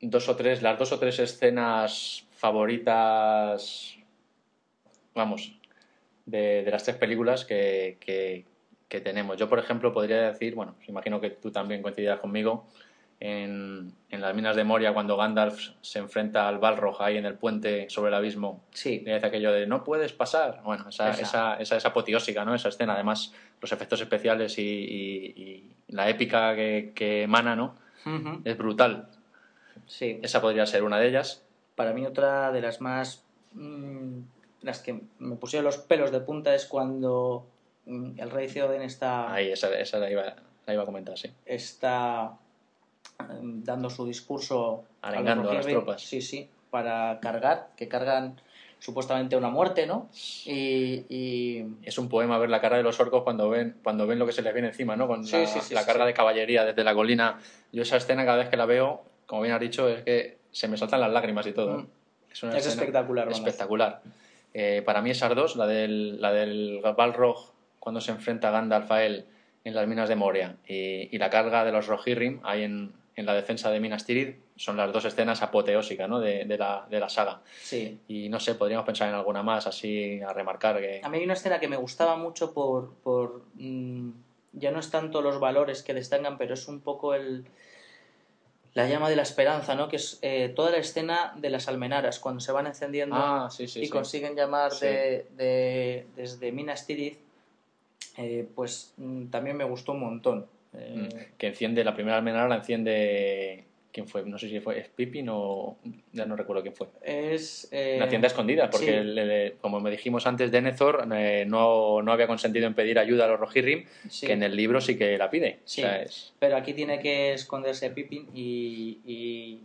dos o tres, las dos o tres escenas favoritas, vamos, de, de las tres películas que, que- tenemos. Yo, por ejemplo, podría decir, bueno, pues imagino que tú también coincidirás conmigo, en, en las minas de Moria, cuando Gandalf se enfrenta al Balrog ahí en el puente sobre el abismo, Sí, y dice aquello de no puedes pasar. Bueno, esa, Esa. esa, esa es apoteósica, ¿no? Esa escena. Además, los efectos especiales y, y- y la épica que, que emana, ¿no? Ujú. Es brutal. sí. Esa podría ser una de ellas. Para mí otra de las más... mm, las que me pusieron los pelos de punta es cuando mm, el rey Theoden está... Ahí, esa, esa la, iba, la iba a comentar, sí. está dando su discurso Arengando a las Rohirrim. tropas. Sí, sí, para cargar, que cargan supuestamente una muerte, ¿no? Y, y- Es un poema ver la cara de los orcos cuando ven, cuando ven lo que se les viene encima, ¿no? Con Sí, la, sí, sí, la carga de caballería desde la colina. Yo esa escena cada vez que la veo, como bien has dicho, es que se me saltan las lágrimas y todo. Mm. Es, una es espectacular, espectacular. Eh, para mí esas dos, la del, la del Balrog cuando se enfrenta a Gandalf a él en las minas de Moria y, y la carga de los Rohirrim ahí en, en la defensa de Minas Tirith, son las dos escenas apoteósicas ¿no? de, de la, de la saga. Sí. Y no sé, podríamos pensar en alguna más así a remarcar que... A mí hay una escena que me gustaba mucho por... por mm, ya no es tanto los valores que destacan, pero es un poco el... La llama de la esperanza, ¿no? Que es eh, toda la escena de las almenaras, cuando se van encendiendo Ah, sí, sí, y sí. consiguen llamar de- desde Minas Tirith, eh, pues mm, también me gustó un montón. Eh, Mm, que enciende, la primera almenara la enciende... ¿Quién fue? No sé si fue es Pippin o... Ya no recuerdo quién fue. Es. eh, La tienda escondida, porque sí. como me dijimos antes, Denethor eh, no, no había consentido en pedir ayuda a los Rohirrim, sí, que en el libro sí que la pide. Sí. O sea, es- Pero aquí tiene que esconderse Pippin y, y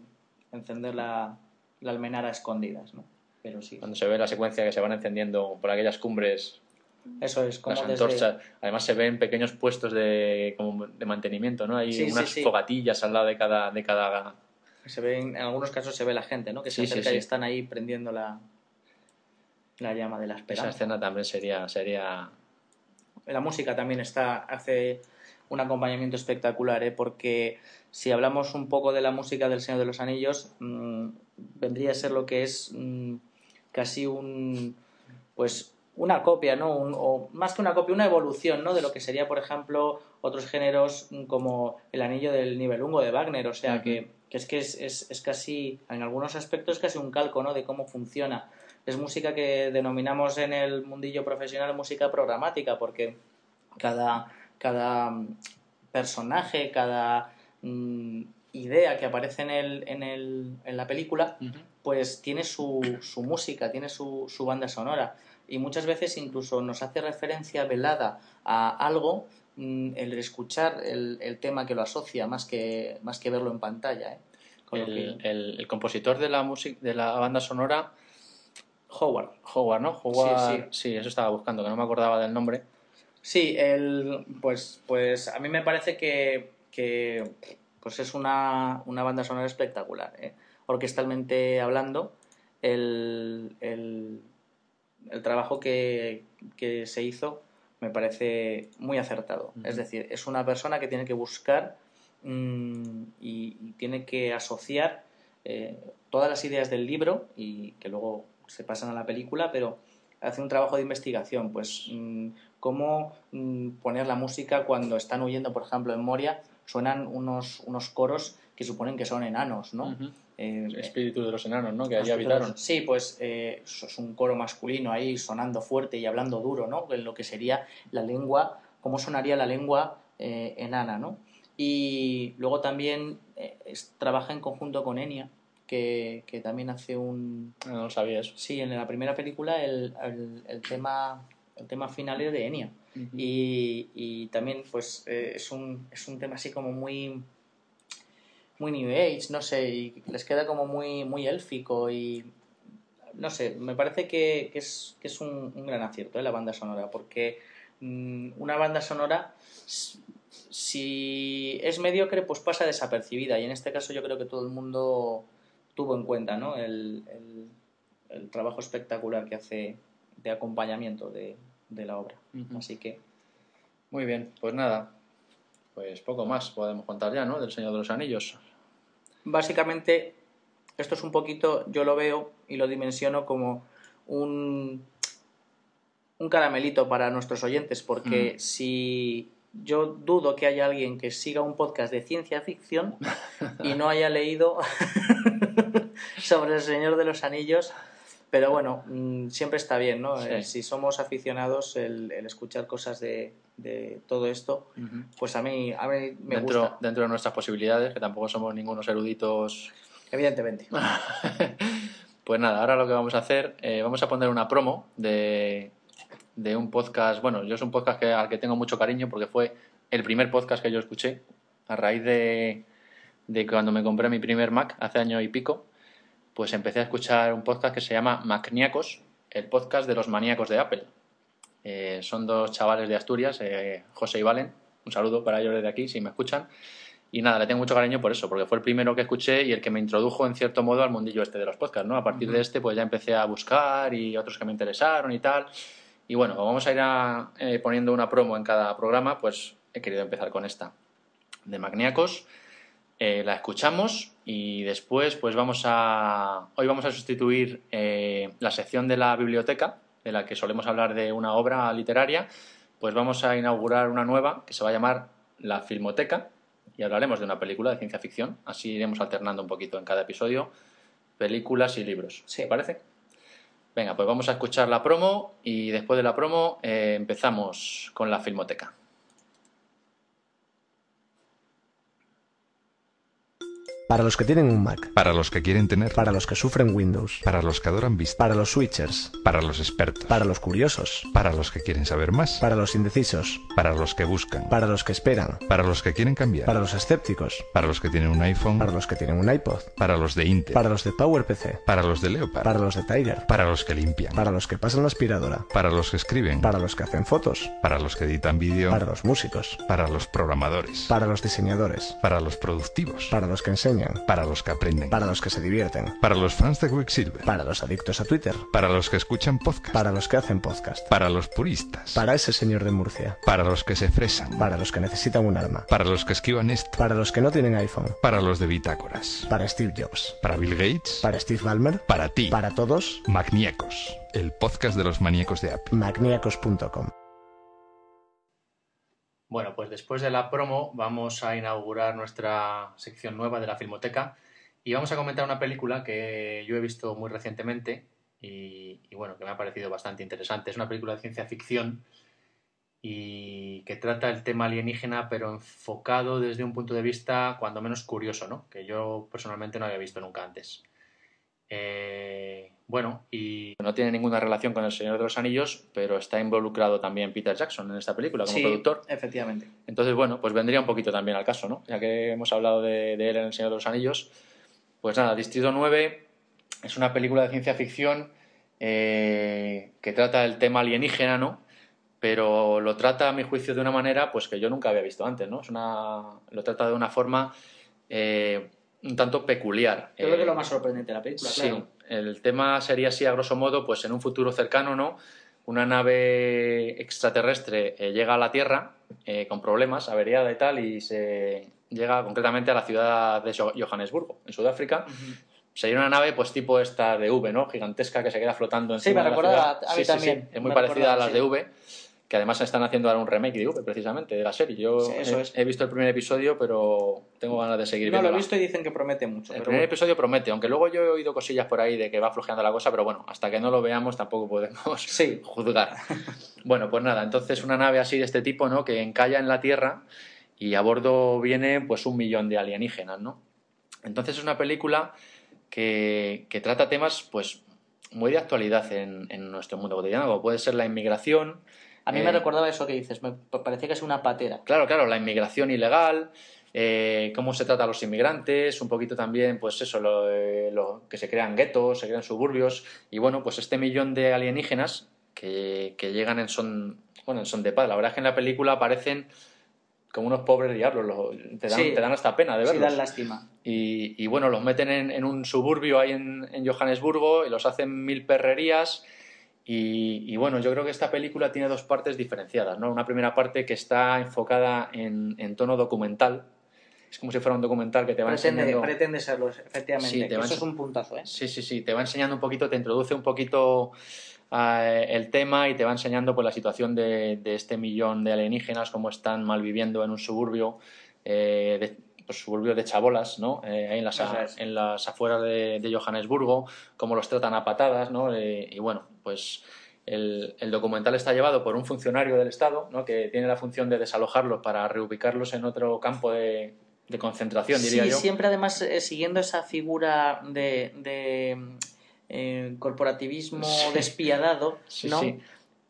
encender la, la almenara a escondidas, ¿no? Pero sí. cuando se ve la secuencia que se van encendiendo por aquellas cumbres Eso es, como las desde. antorchas, además se ven pequeños puestos de, como de mantenimiento, ¿no? Hay Sí, unas sí. fogatillas al lado de cada, de cada... Se ve, en algunos casos se ve la gente, ¿no? Que se acerca y están ahí prendiendo la, la llama de la Esa esperanza. escena también sería, sería La música también está, hace un acompañamiento espectacular, ¿eh? porque si hablamos un poco de la música del Señor de los Anillos, mm, vendría a ser lo que es mm, casi un, pues, una copia, ¿no? Un- o más que una copia, una evolución, ¿no? De lo que sería, por ejemplo, otros géneros como el Anillo del Nibelungo de Wagner, o sea, que, que es que es, es, es casi, en algunos aspectos, casi un calco, ¿no? De cómo funciona. Es música que denominamos en el mundillo profesional música programática, porque cada, cada personaje, cada mm, idea que aparece en, el, en, el, en la película, pues tiene su, su música, tiene su, su banda sonora. Y muchas veces incluso nos hace referencia velada a algo mm, el escuchar el, el tema que lo asocia más que, más que verlo en pantalla. ¿eh? El, que- el- el compositor de la música de la banda sonora Howard. Howard, ¿no? Howard, Sí, sí. eso estaba buscando, que no me acordaba del nombre. Sí, el, pues, pues a mí me parece que, que pues es una, una banda sonora espectacular. ¿eh? Orquestalmente hablando, el, el, trabajo que, que se hizo me parece muy acertado. Es decir, es una persona que tiene que buscar mm, y, y tiene que asociar eh, todas las ideas del libro y que luego se pasan a la película, pero hace un trabajo de investigación, pues mm, cómo mm, poner la música cuando están huyendo, por ejemplo, en Moria, suenan unos, unos coros que suponen que son enanos, ¿no? Eh, Espíritu de los enanos, ¿no? Que allí habitaron. Sí, pues eh, es un coro masculino ahí sonando fuerte y hablando duro, ¿no? En lo que sería la lengua, cómo sonaría la lengua eh, enana, ¿no? Y luego también eh, es- trabaja en conjunto con Enya, que, que también hace un... Ah, No lo sabía eso. Sí, en la primera película el, el- el tema, el tema final es de Enya. Y, y también pues es, un, es un tema así como muy muy new age, no sé, y les queda como muy, muy élfico y no sé, me parece que, que es, que es un, un gran acierto ¿eh? la banda sonora, porque mm, una banda sonora si es mediocre pues pasa desapercibida y en este caso yo creo que todo el mundo tuvo en cuenta ¿no? el, el- el trabajo espectacular que hace de acompañamiento de, de la obra. Así que Muy bien, pues nada. Pues poco más podemos contar ya, ¿no? Del Señor de los Anillos. Básicamente esto es un poquito, yo lo veo y lo dimensiono como un, un caramelito para nuestros oyentes, porque Mm. si yo dudo que haya alguien que siga un podcast de ciencia ficción y no haya leído sobre el Señor de los Anillos, pero bueno, mm, siempre está bien, ¿no? Sí. Eh, si somos aficionados, el, el escuchar cosas de, de todo esto, pues a mí, a mí me dentro, gusta, dentro de nuestras posibilidades, que tampoco somos ningunos eruditos. evidentemente. pues nada, ahora lo que vamos a hacer, eh, vamos a poner una promo de, de un podcast. Bueno, yo es un podcast que, al que tengo mucho cariño porque fue el primer podcast que yo escuché a raíz de, de cuando me compré mi primer Mac hace año y pico. Pues empecé a escuchar un podcast que se llama Macníacos, el podcast de los maníacos de Apple. Eh, son dos chavales de Asturias, eh, José y Valen. Un saludo para ellos desde aquí, si me escuchan. Y nada, le tengo mucho cariño por eso, porque fue el primero que escuché y el que me introdujo en cierto modo al mundillo este de los podcasts, ¿no? A partir de este, pues ya empecé a buscar y otros que me interesaron y tal. Y bueno, como vamos a ir a- eh, poniendo una promo en cada programa, pues he querido empezar con esta de Magníacos. Eh, la escuchamos y después, pues vamos a. Hoy vamos a sustituir eh, la sección de la biblioteca, de la que solemos hablar de una obra literaria, pues vamos a inaugurar una nueva que se va a llamar La Filmoteca y hablaremos de una película de ciencia ficción. Así iremos alternando un poquito en cada episodio películas y libros. Sí. ¿Te parece? Venga, pues vamos a escuchar la promo y después de la promo eh, empezamos con la Filmoteca. Para los que tienen un Mac, Para los que quieren tener. para los que sufren Windows, Para los que adoran Vista. para los switchers, Para los expertos. para los curiosos, Para los que quieren saber más. para los indecisos, Para los que buscan. para los que esperan, Para los que quieren cambiar. para los escépticos, Para los que tienen un iPhone. para los que tienen un iPod, Para los de Intel. para los de PowerPC, Para los de Leopard. para los de Tiger, Para los que limpian. para los que pasan la aspiradora, Para los que escriben. para los que hacen fotos, Para los que editan vídeo. para los músicos, Para los programadores. para los diseñadores, Para los productivos. para los que enseñan, Para los que aprenden. para los que se divierten, Para los fans de Quicksilver. para los adictos a Twitter, Para los que escuchan podcast. para los que hacen podcast, Para los puristas. para ese señor de Murcia, Para los que se fresan. para los que necesitan un arma, Para los que esquivan esto. para los que no tienen iPhone, Para los de bitácoras. para Steve Jobs, Para Bill Gates. para Steve Ballmer, Para ti. para todos, Magníacos, el podcast de los maníacos de Apple. magniacos.com. Bueno, pues después de la promo vamos a inaugurar nuestra sección nueva de la Filmoteca y vamos a comentar una película que yo he visto muy recientemente y, bueno, que me ha parecido bastante interesante. Es una película de ciencia ficción y que trata el tema alienígena pero enfocado desde un punto de vista cuando menos curioso, ¿no? Que yo personalmente no había visto nunca antes. Eh, bueno, y no tiene ninguna relación con El Señor de los Anillos, pero está involucrado también Peter Jackson en esta película como Sí, productor. efectivamente. Entonces, bueno, pues vendría un poquito también al caso, ¿no? Ya que hemos hablado de, de él en El Señor de los Anillos. Pues nada, Distrito 9 es una película de ciencia ficción eh, que trata el tema alienígena, ¿no? Pero lo trata, a mi juicio, de una manera pues que yo nunca había visto antes, ¿no? Es una, lo trata de una forma eh, un tanto peculiar. Yo creo que Eh, es lo más sorprendente de la película, Sí, claro. el tema sería así a grosso modo, pues en un futuro cercano, ¿no? Una nave extraterrestre eh, llega a la Tierra eh, con problemas, averiada y tal, y se llega concretamente a la ciudad de Jo- Johannesburgo, en Sudáfrica. Sería una nave, pues tipo esta de V, ¿no? Gigantesca que se queda flotando Sí, encima me de la recordaba ciudad. a mí también, Es muy me parecida a las de sí. V, que además están haciendo ahora un remake de V, precisamente, de la serie. Yo Sí, eso he, es. he visto el primer episodio, pero tengo ganas de seguir No lo he visto y dicen que promete mucho. El pero primer bueno. episodio promete, aunque luego yo he oído cosillas por ahí de que va flojeando la cosa, pero bueno, hasta que no lo veamos tampoco podemos Sí. juzgar. bueno, pues nada, entonces una nave así de este tipo, ¿no? Que encalla en la Tierra y a bordo viene pues un millón de alienígenas, ¿no? Entonces es una película que, que trata temas pues muy de actualidad en, en nuestro mundo cotidiano, como puede ser la inmigración. A mí eh, me recordaba eso que dices, me parecía que es una patera. Claro, claro, la inmigración ilegal, eh, cómo se trata a los inmigrantes, un poquito también, pues eso, lo, eh, lo- que se crean guetos, se crean suburbios, y bueno, pues este millón de alienígenas que, que llegan en son, bueno, en son de paz. La verdad es que en la película aparecen como unos pobres diablos, lo- te, dan, Sí. te dan hasta pena de Sí, verlos. dan lástima. Y, y, bueno, los meten en, en un suburbio ahí en, en Johannesburgo y los hacen mil perrerías. Y, y bueno, yo creo que esta película tiene dos partes diferenciadas, ¿no? Una primera parte que está enfocada en, en tono documental. Es como si fuera un documental que te va Pretende, enseñando... pretende serlo, efectivamente. Sí, te que va eso es un puntazo, ¿eh? Sí, sí, sí, te va enseñando un poquito, te introduce un poquito eh, el tema y te va enseñando pues, la situación de, de este millón de alienígenas, cómo están malviviendo en un suburbio, eh, de, pues, suburbio de chabolas, ¿no? Eh, ahí en las, en las afueras de, de Johannesburgo, cómo los tratan a patadas, ¿no? Eh, y bueno, pues el, el documental está llevado por un funcionario del Estado, ¿no? Que tiene la función de desalojarlos para reubicarlos en otro campo de, de concentración, diría sí, yo. siempre además eh, siguiendo esa figura de, de, eh, corporativismo Sí. despiadado, Sí, ¿no? sí.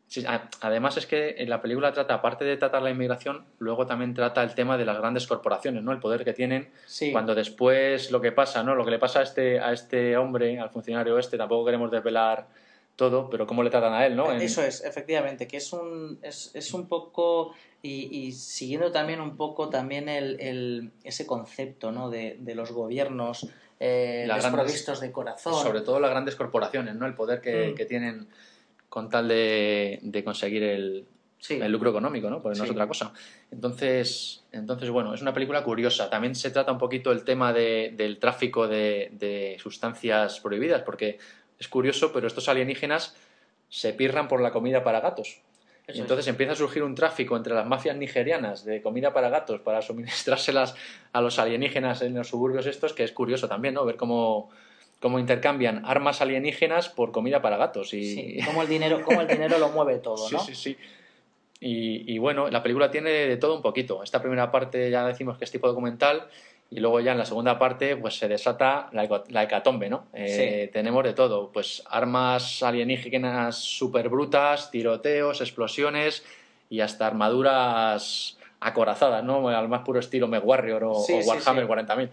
Sí, además es que en la película trata, aparte de tratar la inmigración, luego también trata el tema de las grandes corporaciones, ¿no? El poder que tienen Sí. cuando después lo que pasa, ¿no? Lo que le pasa a este, a este hombre, al funcionario este, tampoco queremos desvelar todo, pero cómo le tratan a él, ¿no? En- Eso es, efectivamente, que es un, es, es un poco, y, y siguiendo también un poco también el, el- ese concepto ¿no? de, de los gobiernos eh, Las grandes- desprovistos de corazón. sobre todo las grandes corporaciones, ¿no? El poder que, Mm. que tienen con tal de, de conseguir el, Sí. el lucro económico, ¿no? Porque no es otra cosa. Entonces, entonces, bueno, es una película curiosa. También se trata un poquito el tema de- del tráfico de, de sustancias prohibidas, porque es curioso, pero estos alienígenas se pirran por la comida para gatos. Eso entonces empieza a surgir un tráfico entre las mafias nigerianas de comida para gatos para suministrárselas a los alienígenas en los suburbios estos, que es curioso también, ¿no? Ver cómo, cómo intercambian armas alienígenas por comida para gatos. Y... Sí, cómo el dinero, cómo el dinero lo mueve todo, ¿no? Sí, sí, sí. Y, y bueno, la película tiene de todo un poquito. Esta primera parte ya decimos que es tipo documental y luego ya en la segunda parte pues se desata la, hecatombe, ¿no? Eh, Tenemos de todo, pues armas alienígenas súper brutas, tiroteos, explosiones y hasta armaduras acorazadas, ¿no? Al más puro estilo Meg Warrior o, Sí, o sí, Warhammer sí. 40.000.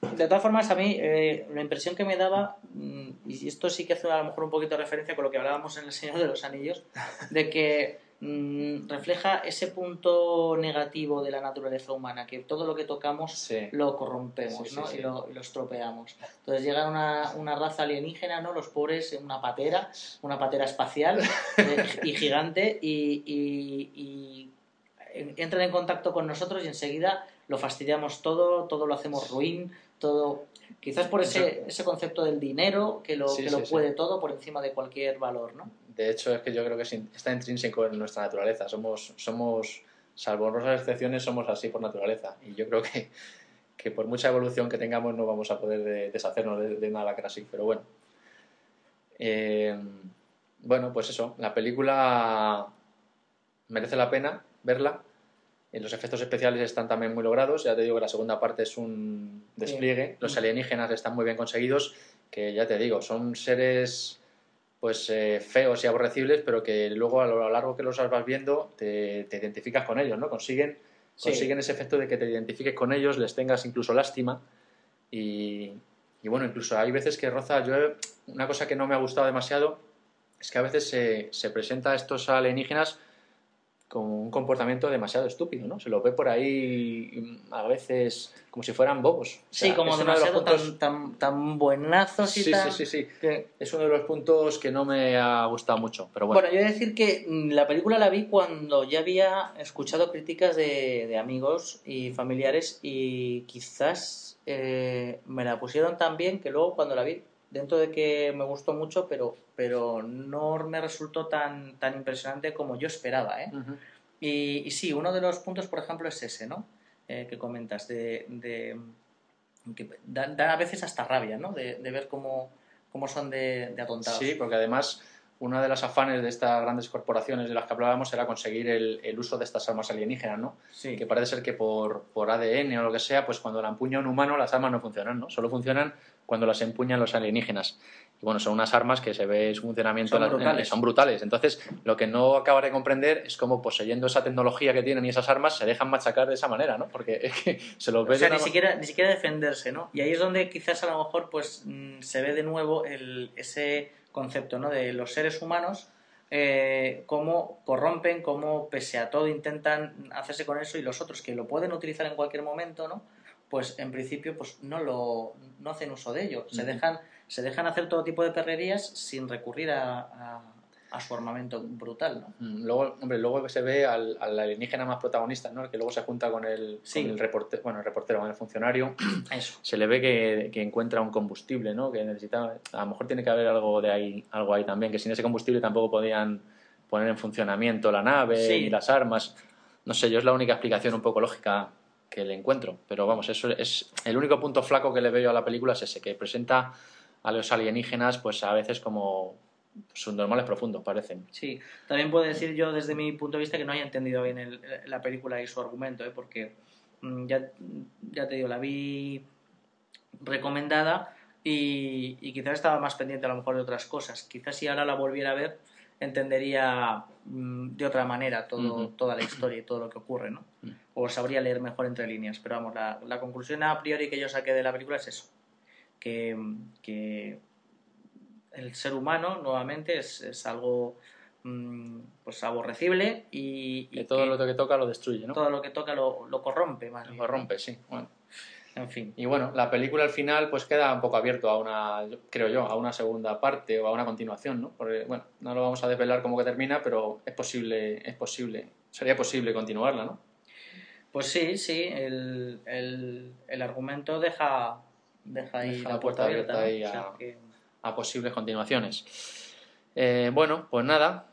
De todas formas, a mí eh, la impresión que me daba, mm, y esto sí que hace a lo mejor un poquito de referencia con lo que hablábamos en El Señor de los Anillos, de que mm, refleja ese punto negativo de la naturaleza humana, que todo lo que tocamos Sí. lo corrompemos Sí, ¿no? sí. Y, lo, lo estropeamos. Entonces llega una, una raza alienígena, ¿no? los pobres, una patera, una patera espacial eh, y gigante, y, y- y entran en contacto con nosotros y enseguida lo fastidiamos todo, todo lo hacemos ruin, todo... Quizás por ese, ese concepto del dinero que lo, Sí, que lo sí. puede todo por encima de cualquier valor, ¿no? De hecho, es que yo creo que está intrínseco en nuestra naturaleza. Somos, somos salvo honrosas excepciones, somos así por naturaleza. Y yo creo que, que por mucha evolución que tengamos no vamos a poder de- deshacernos de, de una lacra así. Pero bueno. Eh, bueno, pues eso. La película merece la pena verla. Los efectos especiales están también muy logrados. Ya te digo que la segunda parte es un despliegue. Los alienígenas están muy bien conseguidos. Que ya te digo, son seres pues eh, feos y aborrecibles, pero que luego a lo largo que los vas viendo te, te identificas con ellos, ¿no? Consiguen, Sí. consiguen ese efecto de que te identifiques con ellos, les tengas incluso lástima y, y bueno, incluso hay veces que roza, yo una cosa que no me ha gustado demasiado es que a veces se, se presenta a estos alienígenas como un comportamiento demasiado estúpido, ¿no? Se los ve por ahí mm, a veces como si fueran bobos. O Sí, como uno de los demasiado puntos- tan, tan, tan buenazos y Sí, tan... sí, sí, sí. que- Es uno de los puntos que no me ha gustado mucho, pero bueno. Bueno, yo he de decir que mm, la película la vi cuando ya había escuchado críticas de, de amigos y familiares y quizás eh, me la pusieron tan bien que luego cuando la vi, dentro de que me gustó mucho, pero, pero no me resultó tan, tan impresionante como yo esperaba. ¿eh? Y, y sí, uno de los puntos, por ejemplo, es ese, ¿no? Eh, que comentas, de, de- que dan, dan a veces hasta rabia, ¿no? De, de ver cómo, cómo son de, de atontados. Sí, porque además una de las afanes de estas grandes corporaciones de las que hablábamos era conseguir el, el uso de estas armas alienígenas, ¿no? Sí. Que parece ser que por, por ADN o lo que sea, pues cuando la empuña un humano las armas no funcionan, ¿no? Solo funcionan cuando las empuñan los alienígenas. Y bueno, son unas armas que se ve su funcionamiento Son la- brutales. son brutales. Entonces, lo que no acaba de comprender es cómo poseyendo esa tecnología que tienen y esas armas se dejan machacar de esa manera, ¿no? Porque es que se los ve O sea, ni una- siquiera, ni siquiera defenderse, ¿no? Y ahí es donde quizás a lo mejor pues mm, se ve de nuevo el, ese concepto, ¿no? De los seres humanos, eh, cómo corrompen, cómo pese a todo intentan hacerse con eso y los otros que lo pueden utilizar en cualquier momento, ¿no? Pues en principio pues no lo no hacen uso de ello, se dejan se dejan hacer todo tipo de perrerías sin recurrir a, a- a su armamento brutal, ¿no? Mm, Luego, hombre, luego se ve al, al alienígena más protagonista, ¿no? El que luego se junta con el, Sí. con el reportero, bueno, el reportero, con el funcionario. Eso. Se le ve que, que encuentra un combustible, ¿no? Que necesita, a lo mejor tiene que haber algo de ahí, algo ahí también, que sin ese combustible tampoco podían poner en funcionamiento la nave Sí. y las armas. No sé, yo es la única explicación un poco lógica que le encuentro. Pero vamos, eso es el único punto flaco que le veo a la película es ese, que presenta a los alienígenas, pues a veces como subnormales profundos, parecen. Sí, también puedo decir yo desde mi punto de vista que no haya entendido bien el- la película y su argumento, ¿eh? porque mm, ya, ya te digo, la vi recomendada y, y quizás estaba más pendiente a lo mejor de otras cosas. Quizás si ahora la volviera a ver entendería mm, de otra manera todo, toda la historia y todo lo que ocurre, ¿no? O sabría leer mejor entre líneas. Pero vamos, la, la conclusión a priori que yo saqué de la película es eso, que, que el ser humano nuevamente es, es algo mm, pues aborrecible y, y Que todo que lo que toca lo destruye, ¿no? todo lo que toca lo, lo corrompe más bien. Lo rompe, sí. Bueno. En fin. Y bueno, la película al final pues queda un poco abierto a una, creo yo, a una segunda parte o a una continuación, ¿no? Porque, bueno, no lo vamos a desvelar cómo que termina, pero es posible, es posible, sería posible continuarla, ¿no? Pues sí, sí, el, el, el argumento deja, deja ahí Deja la puerta puerta abierta. ¿no? abierta ahí O sea a- que- A posibles continuaciones. Eh, bueno, pues nada,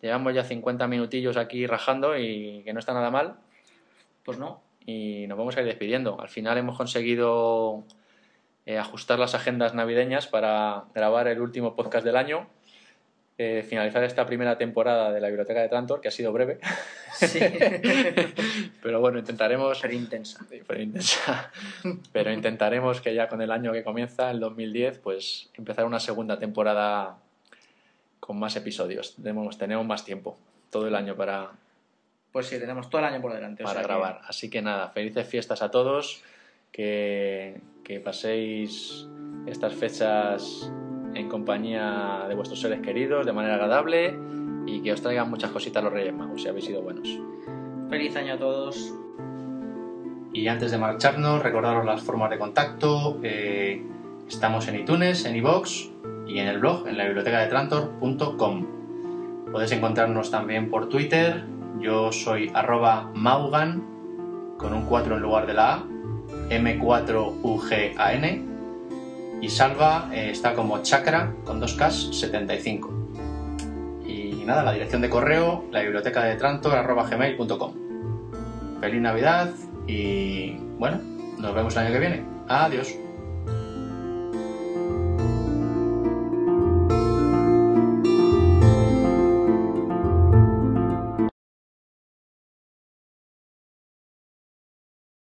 llevamos ya 50 minutillos aquí rajando y que no está nada mal. pues no. Y nos vamos a ir despidiendo. Al final hemos conseguido eh, ajustar las agendas navideñas para grabar el último podcast del año, eh, finalizar esta primera temporada de la Biblioteca de Trantor, que ha sido breve, Sí. pero bueno, intentaremos... Pero intensa. Pero intensa. Pero intentaremos que ya con el año que comienza, el 2010, pues empezar una segunda temporada con más episodios. Tenemos, tenemos más tiempo, todo el año para, Pues sí, tenemos todo el año por delante. o para que- grabar. Así que nada, felices fiestas a todos, que, que paséis estas fechas en compañía de vuestros seres queridos de manera agradable y que os traigan muchas cositas los Reyes Magos, si habéis sido buenos. Feliz año a todos. Y antes de marcharnos, recordaros las formas de contacto. eh, estamos en iTunes, en iVoox y en el blog, en la biblioteca de Trantor.com. Podéis encontrarnos también por Twitter. Yo soy arroba maugan, con un 4 en lugar de la A, M4UGAN. Y Salva eh, está como chakra, con dos Ks, 75. Y nada, la dirección de correo, la biblioteca de Trantor, arroba gmail.com. Feliz Navidad y bueno, nos vemos el año que viene. Adiós.